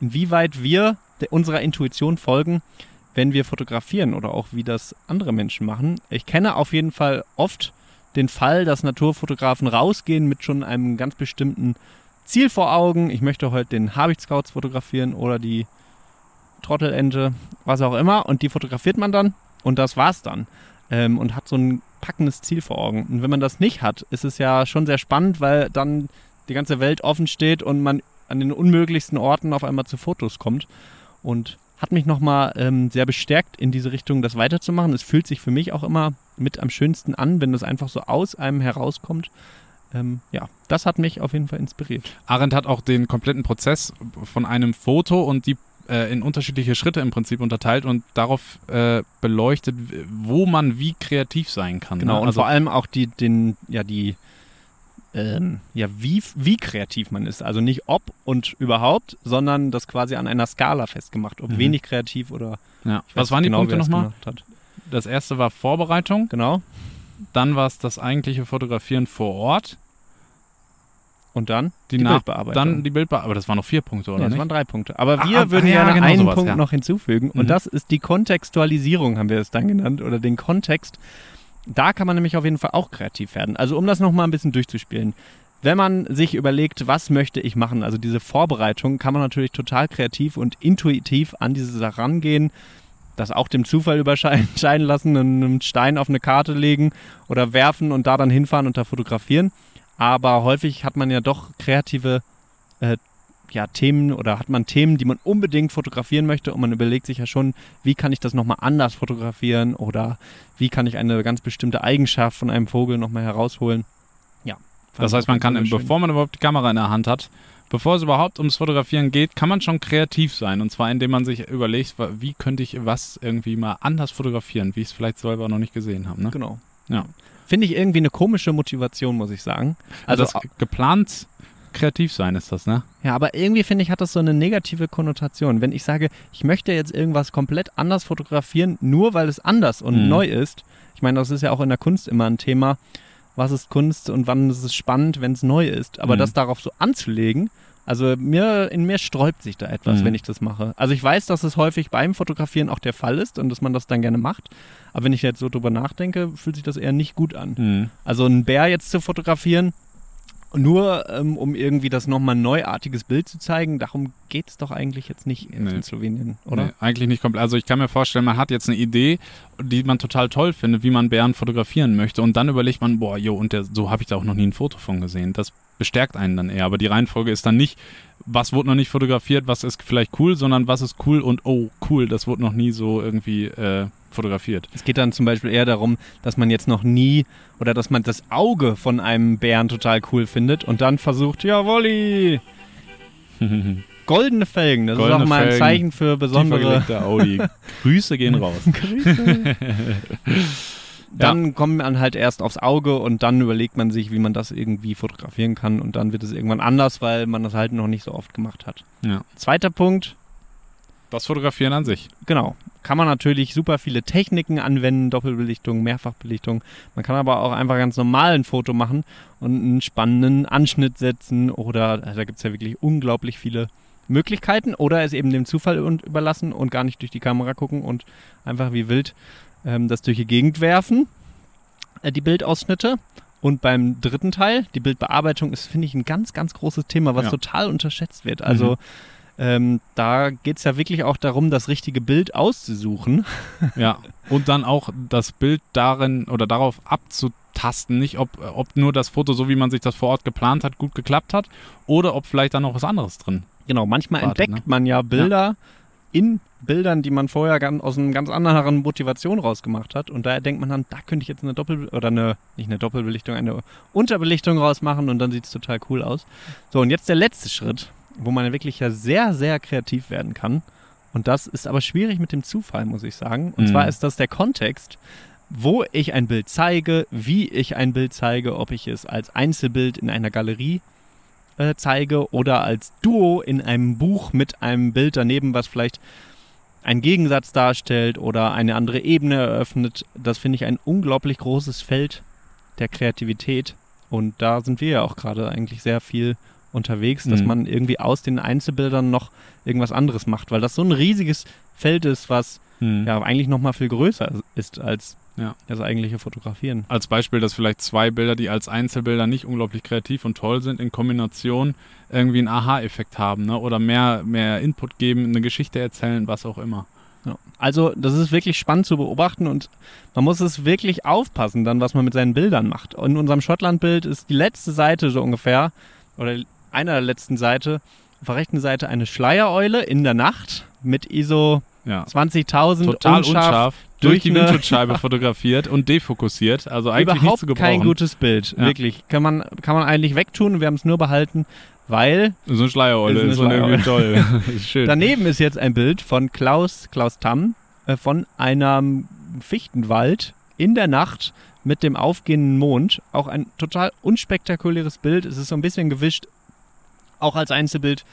inwieweit wir unserer Intuition folgen, wenn wir fotografieren oder auch wie das andere Menschen machen. Ich kenne auf jeden Fall oft den Fall, dass Naturfotografen rausgehen mit schon einem ganz bestimmten Ziel vor Augen. Ich möchte heute den Habichtscouts fotografieren oder die Trottelente, was auch immer. Und die fotografiert man dann und das war's dann. Ähm, und hat so ein packendes Ziel vor Augen. Und wenn man das nicht hat, ist es ja schon sehr spannend, weil dann die ganze Welt offen steht und man an den unmöglichsten Orten auf einmal zu Fotos kommt. Und hat mich nochmal ähm, sehr bestärkt, in diese Richtung das weiterzumachen. Es fühlt sich für mich auch immer mit am schönsten an, wenn das einfach so aus einem herauskommt. Ähm, ja, das hat mich auf jeden Fall inspiriert.
Arendt hat auch den kompletten Prozess von einem Foto und die äh, in unterschiedliche Schritte im Prinzip unterteilt und darauf äh, beleuchtet, wo man wie kreativ sein kann.
Genau,
ne?
und
also,
vor allem auch die, den, ja, die, ähm, ja, wie, wie kreativ man ist. Also nicht ob und überhaupt, sondern das quasi an einer Skala festgemacht, ob
Mhm.
wenig kreativ oder.
ja. Was waren die
genau,
Punkte nochmal? Das erste war Vorbereitung,
Genau.
dann war es das eigentliche Fotografieren vor Ort,
Und dann
die,
die Bildbearbeitung.
dann die Bildbearbeitung, aber das waren noch vier Punkte, oder
Ja, das
nicht?
waren drei Punkte. Aber
Ah,
wir
ah,
würden
ja,
gerne
genau
einen
sowas,
Punkt
ja.
noch hinzufügen. Und
Mhm.
das ist die Kontextualisierung, haben wir es dann genannt, oder den Kontext. Da kann man nämlich auf jeden Fall auch kreativ werden. Also um das nochmal ein bisschen durchzuspielen. Wenn man sich überlegt, was möchte ich machen, also diese Vorbereitung, kann man natürlich total kreativ und intuitiv an diese Sache rangehen, das auch dem Zufall überscheiden lassen, einen Stein auf eine Karte legen oder werfen und da dann hinfahren und da fotografieren. Aber häufig hat man ja doch kreative äh, ja, Themen oder hat man Themen, die man unbedingt fotografieren möchte und man überlegt sich ja schon, wie kann ich das nochmal anders fotografieren oder wie kann ich eine ganz bestimmte Eigenschaft von einem Vogel nochmal herausholen. Ja.
Das heißt, man kann,
Fall
bevor man überhaupt die Kamera in der Hand hat, bevor es überhaupt ums Fotografieren geht, kann man schon kreativ sein. Und zwar, indem man sich überlegt, wie könnte ich was irgendwie mal anders fotografieren, wie ich es vielleicht selber noch nicht gesehen habe. Ne?
schön. Genau.
Ja.
Finde ich irgendwie eine komische Motivation, muss ich sagen.
Also
Also,
geplant kreativ sein ist das, ne?
ja, aber irgendwie finde ich, hat das so eine negative Konnotation. Wenn ich sage, ich möchte jetzt irgendwas komplett anders fotografieren, nur weil es anders und
Mhm.
neu ist. Ich meine, das ist ja auch in der Kunst immer ein Thema. Was ist Kunst und wann ist es spannend, wenn es neu ist? Aber
Mhm.
das darauf so anzulegen, also mir, in mir sträubt sich da etwas,
Mhm.
wenn ich das mache. Also ich weiß, dass es häufig beim Fotografieren auch der Fall ist und dass man das dann gerne macht. Aber wenn ich jetzt so drüber nachdenke, fühlt sich das eher nicht gut an.
Mhm.
Also einen Bär jetzt zu fotografieren, nur ähm, um irgendwie das nochmal ein neuartiges Bild zu zeigen, darum geht es doch eigentlich jetzt nicht in
Nee.
Slowenien, oder?
Nee, eigentlich nicht komplett. Also ich kann mir vorstellen, man hat jetzt eine Idee, die man total toll findet, wie man Bären fotografieren möchte. Und dann überlegt man, boah, jo, und der, so habe ich da auch noch nie ein Foto von gesehen. Das bestärkt einen dann eher. Aber die Reihenfolge ist dann nicht, was wurde noch nicht fotografiert, was ist vielleicht cool, sondern was ist cool und oh, cool, das wurde noch nie so irgendwie äh, fotografiert.
Es geht dann zum Beispiel eher darum, dass man jetzt noch nie oder dass man das Auge von einem Bären total cool findet und dann versucht, jawolli, goldene Felgen, das
Goldene
ist auch mal ein
Felgen,
Zeichen für besondere
Audi. Grüße gehen raus.
Dann kommt man halt erst aufs Auge und dann überlegt man sich, wie man das irgendwie fotografieren kann und dann wird es irgendwann anders, weil man das halt noch nicht so oft gemacht hat.
Ja.
Zweiter Punkt,
Das Fotografieren an sich.
genau, kann man natürlich super viele Techniken anwenden, Doppelbelichtung, Mehrfachbelichtung. Man kann aber auch einfach ganz normal ein Foto machen und einen spannenden Anschnitt setzen oder also da gibt es ja wirklich unglaublich viele Möglichkeiten oder es eben dem Zufall überlassen und gar nicht durch die Kamera gucken und einfach wie wild ähm, das durch die Gegend werfen, äh, die Bildausschnitte. Und beim dritten Teil, die Bildbearbeitung, ist, finde ich, ein ganz, ganz großes Thema, was
Ja.
total unterschätzt wird. Also Ähm, da geht es ja wirklich auch darum, das richtige Bild auszusuchen.
Ja, und dann auch das Bild darin oder darauf abzutasten, nicht ob, ob nur das Foto, so wie man sich das vor Ort geplant hat, gut geklappt hat oder ob vielleicht da noch was anderes drin.
Genau, manchmal
Warte,
entdeckt
ne?
man ja Bilder in Bildern, die man vorher aus einer ganz anderen Motivation rausgemacht hat. Und daher denkt man dann, da könnte ich jetzt eine Doppel- oder eine, nicht eine Doppelbelichtung, eine Unterbelichtung rausmachen und dann sieht es total cool aus. So, und jetzt der letzte Schritt, wo man wirklich ja sehr, sehr kreativ werden kann. Und das ist aber schwierig mit dem Zufall, muss ich sagen. Und
Mhm.
zwar ist das der Kontext, wo ich ein Bild zeige, wie ich ein Bild zeige, ob ich es als Einzelbild in einer Galerie äh, zeige oder als Duo in einem Buch mit einem Bild daneben, was vielleicht einen Gegensatz darstellt oder eine andere Ebene eröffnet. Das finde ich ein unglaublich großes Feld der Kreativität. Und da sind wir ja auch gerade eigentlich sehr viel unterwegs, dass
Mhm.
man irgendwie aus den Einzelbildern noch irgendwas anderes macht, weil das so ein riesiges Feld ist, was
Hm.
ja eigentlich noch mal viel größer ist als
Ja.
das eigentliche Fotografieren.
Als Beispiel, dass vielleicht zwei Bilder, die als Einzelbilder nicht unglaublich kreativ und toll sind, in Kombination irgendwie einen Aha-Effekt haben ne? oder mehr, mehr Input geben, eine Geschichte erzählen, was auch immer.
Ja. Also das ist wirklich spannend zu beobachten und man muss es wirklich aufpassen dann, was man mit seinen Bildern macht. In unserem Schottland-Bild ist die letzte Seite so ungefähr, oder einer der letzten Seite, auf der rechten Seite eine Schleiereule in der Nacht mit ISO
Ja.
20.000
Total
unscharf,
unscharf, durch,
durch
die Windschutzscheibe fotografiert und defokussiert. Also eigentlich
Überhaupt
zu gebrauchen.
kein gutes Bild,
Ja.
wirklich. Kann man, kann man eigentlich wegtun, wir haben es nur behalten, weil
So eine Schleiereule
Ist eine
ist, schon irgendwie toll. ist schön.
daneben ist jetzt ein Bild von Klaus, Klaus Tamm äh, von einem Fichtenwald in der Nacht mit dem aufgehenden Mond. Auch ein total unspektakuläres Bild. Es ist so ein bisschen gewischt, auch als Einzelbild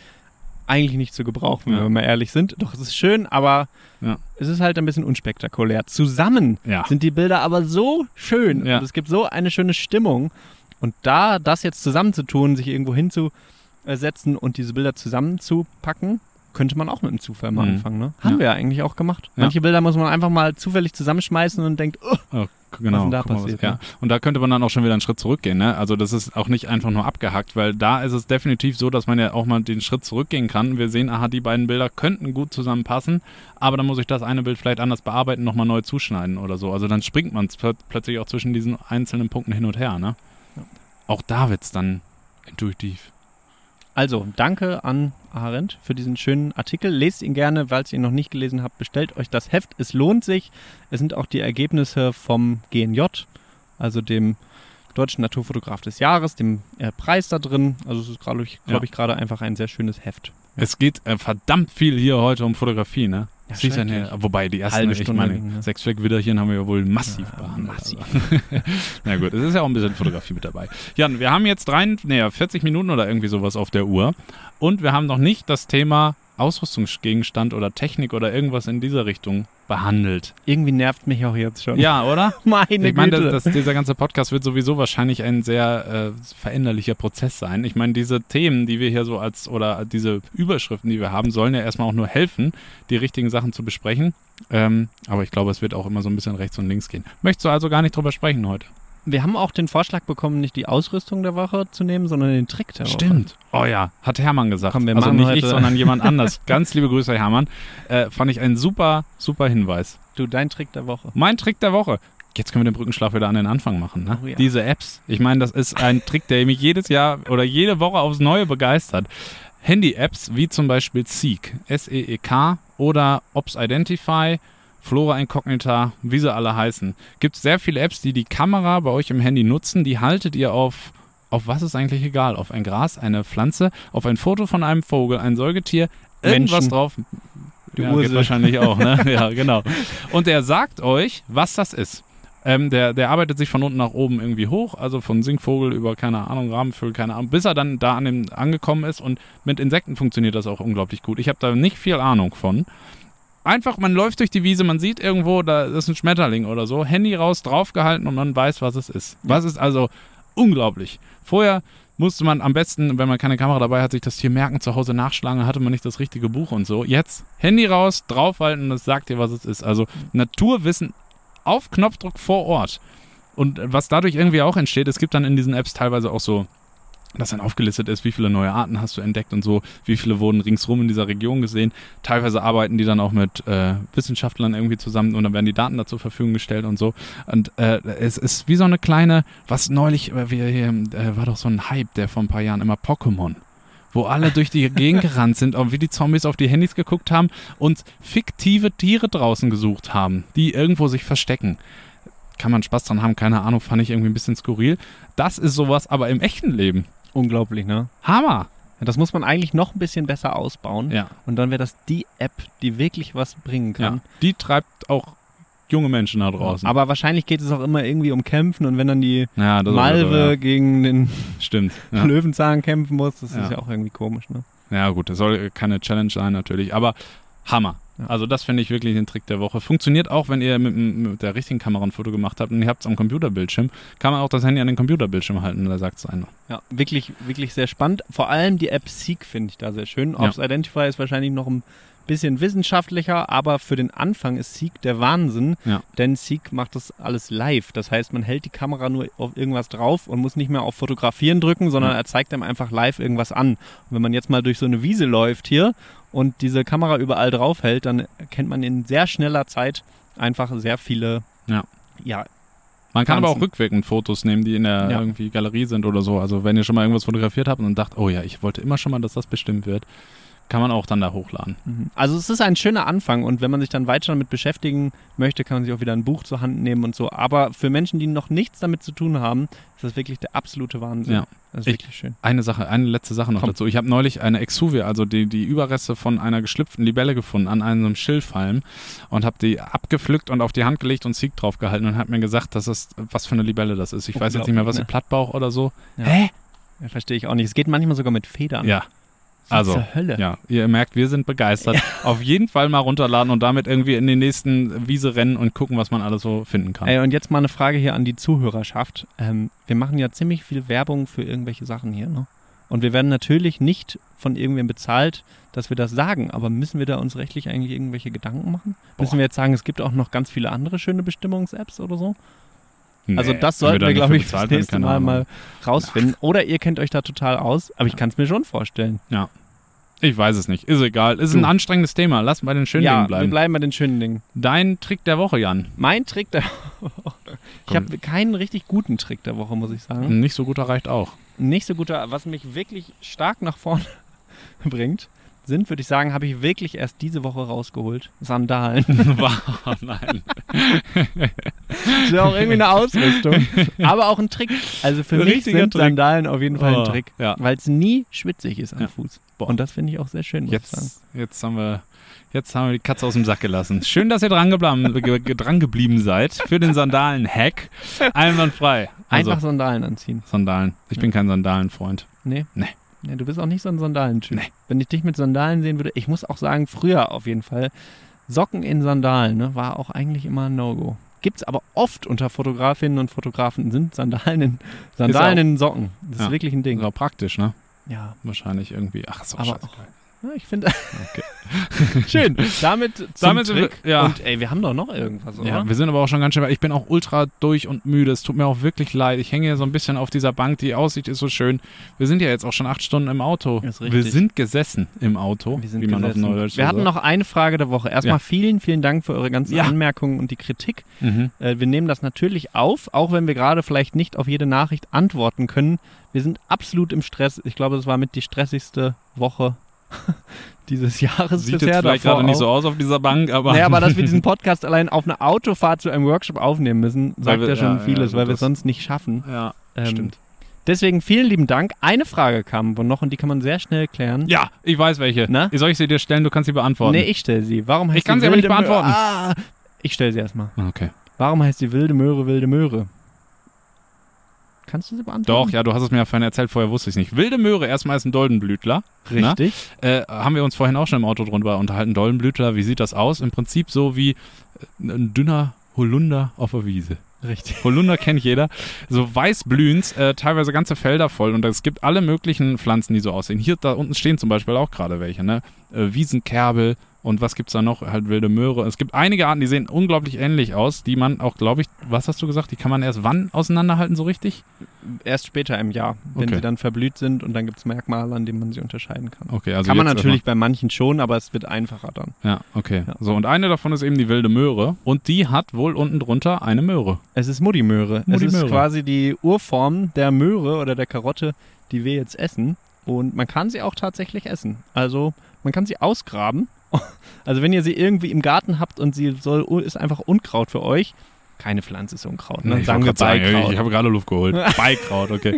eigentlich nicht zu gebrauchen,
Ja.
wenn wir mal ehrlich sind. Doch es ist schön, aber
Ja.
es ist halt ein bisschen unspektakulär. Zusammen
ja.
sind die Bilder aber so schön und es gibt so eine schöne Stimmung. Und da das jetzt zusammenzutun, sich irgendwo hinzusetzen und diese Bilder zusammenzupacken, könnte man auch mit einem Zufall mal
Mhm.
anfangen. Ne? Haben wir ja eigentlich auch gemacht. Manche Bilder muss man einfach mal zufällig zusammenschmeißen und denkt, oh,
Oh, genau.
denn da
guck
passiert,
ja.
ne?
Und da könnte man dann auch schon wieder einen Schritt zurückgehen. Ne? Also das ist auch nicht einfach nur abgehackt, weil da ist es definitiv so, dass man ja auch mal den Schritt zurückgehen kann. Wir sehen, aha, die beiden Bilder könnten gut zusammenpassen, aber dann muss ich das eine Bild vielleicht anders bearbeiten, nochmal neu zuschneiden oder so. Also dann springt man plö- plötzlich auch zwischen diesen einzelnen Punkten hin und her. Ne?
Ja.
Auch da wird es dann intuitiv.
Also, danke an Arendt für diesen schönen Artikel. Lest ihn gerne, falls ihr ihn noch nicht gelesen habt. Bestellt euch das Heft. Es lohnt sich. Es sind auch die Ergebnisse vom GNJ, also dem Deutschen Naturfotograf des Jahres, dem äh, Preis da drin. Also, es ist, glaube ich, glaub
Ja.
ich gerade einfach ein sehr schönes Heft.
Es geht äh, verdammt viel hier heute um Fotografie, ne?
Ja,
Siehst du,
schrecklich.
ne, wobei die ersten,
Halbe
ich
Stunde
meine,
ging, ne?
sechs Fleckwiderchen haben wir ja wohl massiv
Ja,
behandelt.
massiv.
Also. Na gut, es ist ja auch ein bisschen Fotografie mit dabei. Jan, wir haben jetzt drei, nee, 40 Minuten oder irgendwie sowas auf der Uhr und wir haben noch nicht das Thema Ausrüstungsgegenstand oder Technik oder irgendwas in dieser Richtung behandelt.
Irgendwie nervt mich auch jetzt schon.
Ja, oder?
meine
Ich meine,
Güte.
das, das, dieser ganze Podcast wird sowieso wahrscheinlich ein sehr äh, veränderlicher Prozess sein. Ich meine, diese Themen, die wir hier so als, oder diese Überschriften, die wir haben, sollen ja erstmal auch nur helfen, die richtigen Sachen zu besprechen. Ähm, aber ich glaube, es wird auch immer so ein bisschen rechts und links gehen. Möchtest du also gar nicht drüber sprechen heute?
Wir haben auch den Vorschlag bekommen, nicht die Ausrüstung der Woche zu nehmen, sondern den Trick der Woche.
Oh ja, hat Hermann gesagt.
Komm, wir
also nicht ich,
heute-
sondern jemand anders. Ganz liebe Grüße, Hermann. Äh, fand ich ein super, super Hinweis.
Du, dein Trick der Woche.
Mein Trick der Woche. Jetzt können wir den Brückenschlag wieder an den Anfang machen. Ne?
Oh ja.
Diese Apps. Ich meine, das ist ein Trick, der mich jedes Jahr oder jede Woche aufs Neue begeistert. Handy-Apps wie zum Beispiel Seek, S-E-E-K oder Ops Identify, Flora Incognita, wie sie alle heißen. Gibt es sehr viele Apps, die die Kamera bei euch im Handy nutzen. Die haltet ihr auf, auf was ist eigentlich egal? Auf ein Gras, eine Pflanze, auf ein Foto von einem Vogel, ein Säugetier, irgendwas
Menschen.
drauf.
Die
ja, geht wahrscheinlich auch, ne? ja, genau. Und der sagt euch, was das ist. Ähm, der, der arbeitet sich von unten nach oben irgendwie hoch, also von Singvogel über, keine Ahnung, Rahmenvögel, keine Ahnung, bis er dann da an dem angekommen ist und mit Insekten funktioniert das auch unglaublich gut. Ich habe da nicht viel Ahnung von. Einfach, man läuft durch die Wiese, man sieht irgendwo, da ist ein Schmetterling oder so, Handy raus, draufgehalten und man weiß, was es ist. Was ist also unglaublich. Vorher musste man am besten, wenn man keine Kamera dabei hat, sich das Tier merken, zu Hause nachschlagen, hatte man nicht das richtige Buch und so. Jetzt Handy raus, draufhalten und es sagt dir, was es ist. Also Naturwissen auf Knopfdruck vor Ort. Und was dadurch irgendwie auch entsteht, es gibt dann in diesen Apps teilweise auch so das dann aufgelistet ist, wie viele neue Arten hast du entdeckt und so, wie viele wurden ringsrum in dieser Region gesehen. Teilweise arbeiten die dann auch mit äh, Wissenschaftlern irgendwie zusammen und dann werden die Daten da zur Verfügung gestellt und so. Und äh, es ist wie so eine kleine, was neulich, äh, wir, hier, äh, war doch so ein Hype, der vor ein paar Jahren immer Pokémon wo alle durch die Gegend gerannt sind und wie die Zombies auf die Handys geguckt haben und fiktive Tiere draußen gesucht haben, die irgendwo sich verstecken. Kann man Spaß dran haben, keine Ahnung, fand ich irgendwie ein bisschen skurril. Das ist sowas aber im echten Leben.
Unglaublich, ne?
Hammer!
Das muss man eigentlich noch ein bisschen besser ausbauen.
Ja.
Und dann wäre das die App, die wirklich was bringen kann.
ja. Die treibt auch junge Menschen da draußen.
Aber wahrscheinlich geht es auch immer irgendwie um Kämpfen und wenn dann die
ja,
Malve
ja.
gegen den
Stimmt. Ja.
Löwenzahn kämpfen muss, das ist ja auch irgendwie komisch, ne?
ja, gut, das soll keine Challenge sein natürlich, aber Hammer.
Ja.
Also das finde ich wirklich den Trick der Woche. Funktioniert auch, wenn ihr mit, mit der richtigen Kamera ein Foto gemacht habt und ihr habt es am Computerbildschirm, kann man auch das Handy an den Computerbildschirm halten, da sagt es einer.
Ja, wirklich, wirklich sehr spannend. Vor allem die App Seek finde ich da sehr schön.
Ja.
Ops Identify ist wahrscheinlich noch ein bisschen wissenschaftlicher, aber für den Anfang ist Seek der Wahnsinn,
Ja.
denn Seek macht das alles live. Das heißt, man hält die Kamera nur auf irgendwas drauf und muss nicht mehr auf Fotografieren drücken, sondern
Ja.
er zeigt einem einfach live irgendwas an. Und wenn man jetzt mal durch so eine Wiese läuft hier und diese Kamera überall drauf hält, dann erkennt man in sehr schneller Zeit einfach sehr viele
Ja.
ja,
Man kann aber auch rückwirkend Fotos nehmen, die in der
Ja.
irgendwie Galerie sind oder so. Also wenn ihr schon mal irgendwas fotografiert habt und dacht, oh ja, ich wollte immer schon mal, dass das bestimmt wird, kann man auch dann da hochladen.
Mhm. Also es ist ein schöner Anfang und wenn man sich dann weiter damit beschäftigen möchte, kann man sich auch wieder ein Buch zur Hand nehmen und so. Aber für Menschen, die noch nichts damit zu tun haben, ist das wirklich der absolute Wahnsinn.
Ja.
Das ist
Ich-
wirklich schön.
Eine Sache, eine letzte Sache noch
Komm.
dazu. Ich habe neulich eine Exuvia, also die, die Überreste von einer geschlüpften Libelle gefunden an einem Schilfhalm und habe die abgepflückt und auf die Hand gelegt und Sieg drauf gehalten und hat mir gesagt, dass das, was für eine Libelle das ist. Ich weiß jetzt nicht mehr, was die Plattbauch oder so.
Ja.
Hä?
Ja, verstehe ich auch nicht. Es geht manchmal sogar mit Federn.
Ja, also, ja, ihr merkt, wir sind begeistert. Auf jeden Fall mal runterladen und damit irgendwie in den nächsten Wiese rennen und gucken, was man alles so finden kann.
Ey, und jetzt mal eine Frage hier an die Zuhörerschaft. Ähm, wir machen ja ziemlich viel Werbung für irgendwelche Sachen hier, ne? Und wir werden natürlich nicht von irgendwem bezahlt, dass wir das sagen, aber müssen wir da uns rechtlich eigentlich irgendwelche Gedanken machen? Müssen
Boah.
wir jetzt sagen, es gibt auch noch ganz viele andere schöne Bestimmungs-Apps oder so? Also
Nee,
das
wenn
sollten wir,
nicht
glaube ich,
werden,
nächste Mal mal rausfinden. Oder ihr kennt euch da total aus, aber ich kann es mir schon vorstellen.
Ich weiß es nicht. Ist egal. Ist ein anstrengendes Thema. Lass bei den schönen
ja,
Dingen
wir
bleiben.
bleiben bei den schönen Dingen.
Dein Trick der Woche, Jan.
Mein Trick der ich
Komm.
habe keinen richtig guten Trick der Woche, muss ich sagen.
Nicht so guter reicht auch.
nicht so guter, was mich wirklich stark nach vorne bringt, sind, würde ich sagen, habe ich wirklich erst diese Woche rausgeholt. Sandalen.
Wow, nein.
ist ja auch irgendwie eine Ausrüstung. Aber auch ein Trick. Also für mich
Richtiger
sind
Trick.
Sandalen auf jeden Fall
Oh,
ein Trick.
ja.
Weil es nie schwitzig ist am
Ja.
Fuß.
Boah.
Und das finde ich auch sehr schön.
Jetzt, jetzt, haben wir, jetzt haben wir die Katze aus dem Sack gelassen. Schön, dass ihr dran geblieben, dran geblieben seid für den Sandalen-Hack. Einwandfrei. Also,
Einfach Sandalen anziehen.
Sandalen. Ich bin kein Sandalenfreund.
Nee.
Nee.
Nee, du bist auch nicht so ein Sandalentyp.
Nee.
Wenn ich dich mit Sandalen sehen würde, ich muss auch sagen, früher auf jeden Fall, Socken in Sandalen ne, war auch eigentlich immer ein No-Go. Gibt es aber oft unter Fotografinnen und Fotografen, sind Sandalen in, Sandalen in Socken. Das ist
Ja.
wirklich ein Ding.
Ist auch praktisch, ne?
Ja,
Wahrscheinlich irgendwie. Ach, so
Aber
scheißegal.
Ich finde.
Okay.
Schön. Damit zum
Damit sind wir-
Trick.
ja.
Und ey, wir haben doch noch irgendwas, oder?
Ja, wir sind aber auch schon ganz schön weit. Ich bin auch ultra durch und müde. Es tut mir auch wirklich leid. Ich hänge hier so ein bisschen auf dieser Bank. Die Aussicht ist so schön. Wir sind ja jetzt auch schon acht Stunden im Auto. Wir sind gesessen im Auto,
Wir sind
wie man
gesessen.
auf Neudeutsch
Wir hatten noch eine Frage der Woche. Erstmal
Ja.
vielen, vielen Dank für eure ganzen
Ja.
Anmerkungen und die Kritik.
Mhm.
Äh, wir nehmen das natürlich auf, auch wenn wir gerade vielleicht nicht auf jede Nachricht antworten können. Wir sind absolut im Stress. Ich glaube, das war mit die stressigste Woche dieses Jahres
Sieht
bisher.
jetzt vielleicht gerade nicht so aus auf dieser Bank, aber.
Naja, aber dass wir diesen Podcast allein auf einer Autofahrt zu einem Workshop aufnehmen müssen, sagt
wir-
ja schon
ja,
vieles,
ja,
weil wir es sonst nicht schaffen.
ja,
Ähm,
stimmt.
Deswegen vielen lieben Dank. Eine Frage kam wohl noch und die kann man sehr schnell klären.
Ja, ich weiß welche.
Na?
Soll ich sie dir stellen? Du kannst sie beantworten.
Nee, ich stelle sie. Warum heißt
Ich kann sie aber nicht beantworten.
Ah, ich stelle sie erstmal.
Okay.
Warum heißt die wilde Möhre wilde Möhre? Kannst du sie beantworten?
Doch, ja, du hast es mir ja vorhin erzählt, vorher wusste ich es nicht. Wilde Möhre, erstmal ist ein Doldenblütler.
Richtig.
Äh, haben wir uns vorhin auch schon im Auto drüber unterhalten. Doldenblütler, wie sieht das aus? Im Prinzip so wie äh, ein dünner Holunder auf der Wiese.
Richtig.
Holunder kennt jeder. So weißblühend, äh, teilweise ganze Felder voll. Und es gibt alle möglichen Pflanzen, die so aussehen. Hier, da unten stehen zum Beispiel auch gerade welche. Ne? Äh, Wiesenkerbel, Und was gibt's da noch? Halt wilde Möhre. Es gibt einige Arten, die sehen unglaublich ähnlich aus, die man auch, glaube ich, was hast du gesagt, die kann man erst wann auseinanderhalten so richtig?
Erst später im Jahr, wenn
Okay.
sie dann verblüht sind und dann gibt es Merkmale, an denen man sie unterscheiden kann.
Okay, also
kann man natürlich bei manchen schon, aber es wird einfacher dann.
Ja, okay.
Ja.
So, und eine davon ist eben die wilde Möhre. Und die hat wohl unten drunter eine Möhre.
Es ist Muddimöhre. Es ist quasi die Urform der Möhre oder der Karotte, die wir jetzt essen. Und man kann sie auch tatsächlich essen. Also man kann sie ausgraben. Also wenn ihr sie irgendwie im Garten habt und sie soll, ist einfach Unkraut für euch. Keine Pflanze ist Unkraut. Ne?
ich
Sagen wir
sagen,
Beikraut.
ich habe gerade Luft geholt. Beikraut, okay.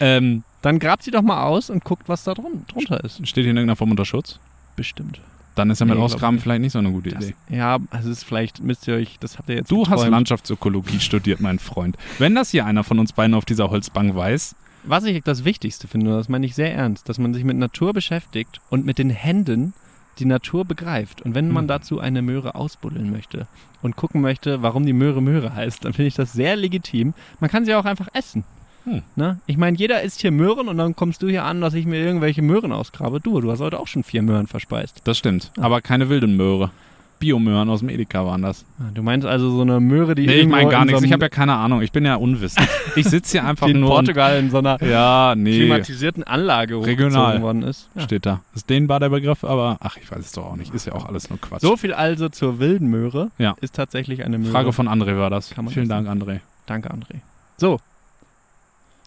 ähm,
Dann grabt sie doch mal aus und guckt, was da drun drunter ist.
steht hier in irgendeiner Form unter Schutz?
Bestimmt.
Dann ist ja mit
Nee,
Ausgraben vielleicht nicht so eine gute
Das,
Idee.
ja, also es ist vielleicht, müsst ihr euch, das habt ihr jetzt
Du hast
geträumt.
Landschaftsökologie studiert, mein Freund. Wenn das hier einer von uns beiden auf dieser Holzbank weiß,
Was ich das Wichtigste finde, das meine ich sehr ernst, dass man sich mit Natur beschäftigt und mit den Händen die Natur begreift. Und wenn man
Hm.
dazu eine Möhre ausbuddeln möchte und gucken möchte, warum die Möhre Möhre heißt, dann finde ich das sehr legitim. Man kann sie auch einfach essen.
Hm.
Ne? Ich meine, jeder isst hier Möhren und dann kommst du hier an, dass ich mir irgendwelche Möhren ausgrabe. Du, du hast heute auch schon vier Möhren verspeist.
das stimmt. Aber keine wilden Möhre. Biomöhren aus dem Edeka waren das.
Ah, Du meinst also so eine Möhre, die
Nee, ich meine gar
in
nichts.
So
Ich habe ja keine Ahnung. Ich bin ja unwissend. Ich sitze hier einfach
die in
nur. und-
Portugal in so einer
ja, nee.
klimatisierten Anlage
Regional.
worden ist. Ja.
Steht da. Ist dehnbar der Begriff, aber ach, ich weiß es doch auch nicht. Ist ja auch alles nur Quatsch.
So viel also zur wilden Möhre.
Ja.
Ist tatsächlich eine Möhre.
Frage von André war das. Vielen. Dank, André.
Danke, André. So,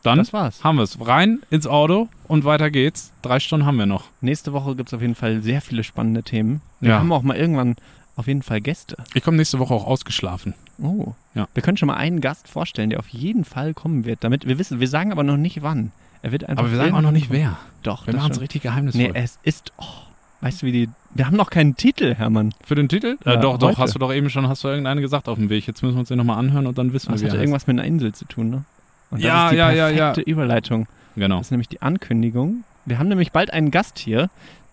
Dann
das war's.
haben wir es. Rein ins Auto und weiter geht's. Drei Stunden haben wir noch.
Nächste Woche gibt es auf jeden Fall sehr viele spannende Themen. Wir
Ja.
haben auch mal irgendwann auf jeden Fall Gäste.
Ich komme nächste Woche auch ausgeschlafen.
Oh.
Ja.
Wir können schon mal einen Gast vorstellen, der auf jeden Fall kommen wird. Damit wir wissen, wir sagen aber noch nicht wann. Er wird einfach
Aber wir sagen auch noch nicht
irgendwann
wer.
kommen. Doch,
Wir
das
machen es richtig geheimnisvoll.
Nee, es ist. Oh, weißt du, wie die. Wir haben noch keinen Titel, Hermann.
Für den Titel?
Ja,
äh, doch, doch,
heute.
hast du doch eben schon, hast du irgendeine gesagt auf dem Weg. Jetzt müssen wir uns den nochmal anhören und dann wissen
Das
wir,
hat
wie er
irgendwas mit einer Insel zu tun, ne? Und das
Ja,
ist die
ja, ja,
perfekte
ja.
Überleitung.
heißt. Genau.
Das ist nämlich die Ankündigung. Wir haben nämlich bald einen Gast hier,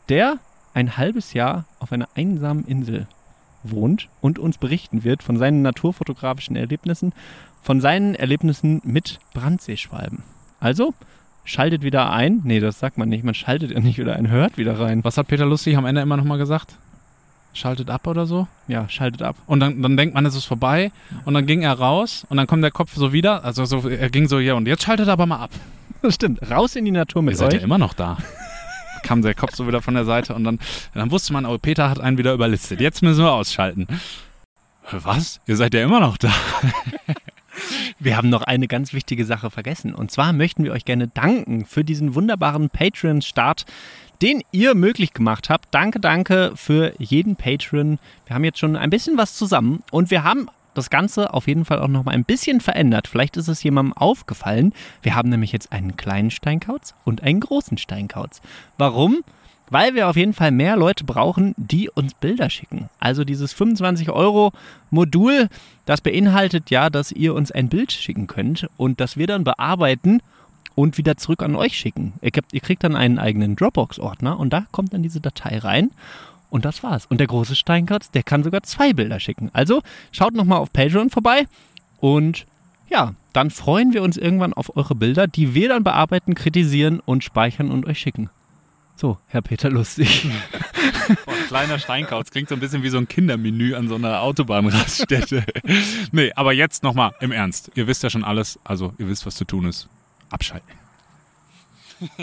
der ein halbes Jahr auf einer einsamen Insel wohnt und uns berichten wird von seinen naturfotografischen Erlebnissen, von seinen Erlebnissen mit Brandseeschwalben. Also, schaltet wieder ein. Nee, das sagt man nicht. Man schaltet ja nicht wieder ein, hört wieder rein.
Was hat Peter Lustig am Ende immer nochmal gesagt? Schaltet ab oder so?
Ja, schaltet ab.
Und dann, dann denkt man, es ist vorbei. Und dann ging er raus und dann kommt der Kopf so wieder. Also so, er ging so, ja, und jetzt schaltet er aber mal ab.
Das stimmt. Raus in die Natur
Ihr
mit
seid
euch.
ja immer noch da. Kam der Kopf so wieder von der Seite und dann, dann wusste man, oh, Peter hat einen wieder überlistet. Jetzt müssen wir ausschalten. Was? Ihr seid ja immer noch da.
Wir haben noch eine ganz wichtige Sache vergessen. Und zwar möchten wir euch gerne danken für diesen wunderbaren Patreon-Start, den ihr möglich gemacht habt. Danke, danke für jeden Patreon. Wir haben jetzt schon ein bisschen was zusammen und wir haben das Ganze auf jeden Fall auch noch mal ein bisschen verändert. Vielleicht ist es jemandem aufgefallen. Wir haben nämlich jetzt einen kleinen Steinkauz und einen großen Steinkauz. Warum? Weil wir auf jeden Fall mehr Leute brauchen, die uns Bilder schicken. Also dieses 25 Euro Modul, das beinhaltet ja, dass ihr uns ein Bild schicken könnt und das wir dann bearbeiten und wieder zurück an euch schicken. Ihr, kriegt dann einen eigenen Dropbox-Ordner und da kommt dann diese Datei rein. Und das war's. Und der große Steinkatz, der kann sogar zwei Bilder schicken. Also schaut nochmal auf Patreon vorbei und ja, dann freuen wir uns irgendwann auf eure Bilder, die wir dann bearbeiten, kritisieren und speichern und euch schicken. So, Herr Peter Lustig.
Boah, kleiner Steinkauz klingt so ein bisschen wie so ein Kindermenü an so einer Autobahnraststätte. nee, aber jetzt nochmal im Ernst. Ihr wisst ja schon alles, also ihr wisst, was zu tun ist. Abschalten.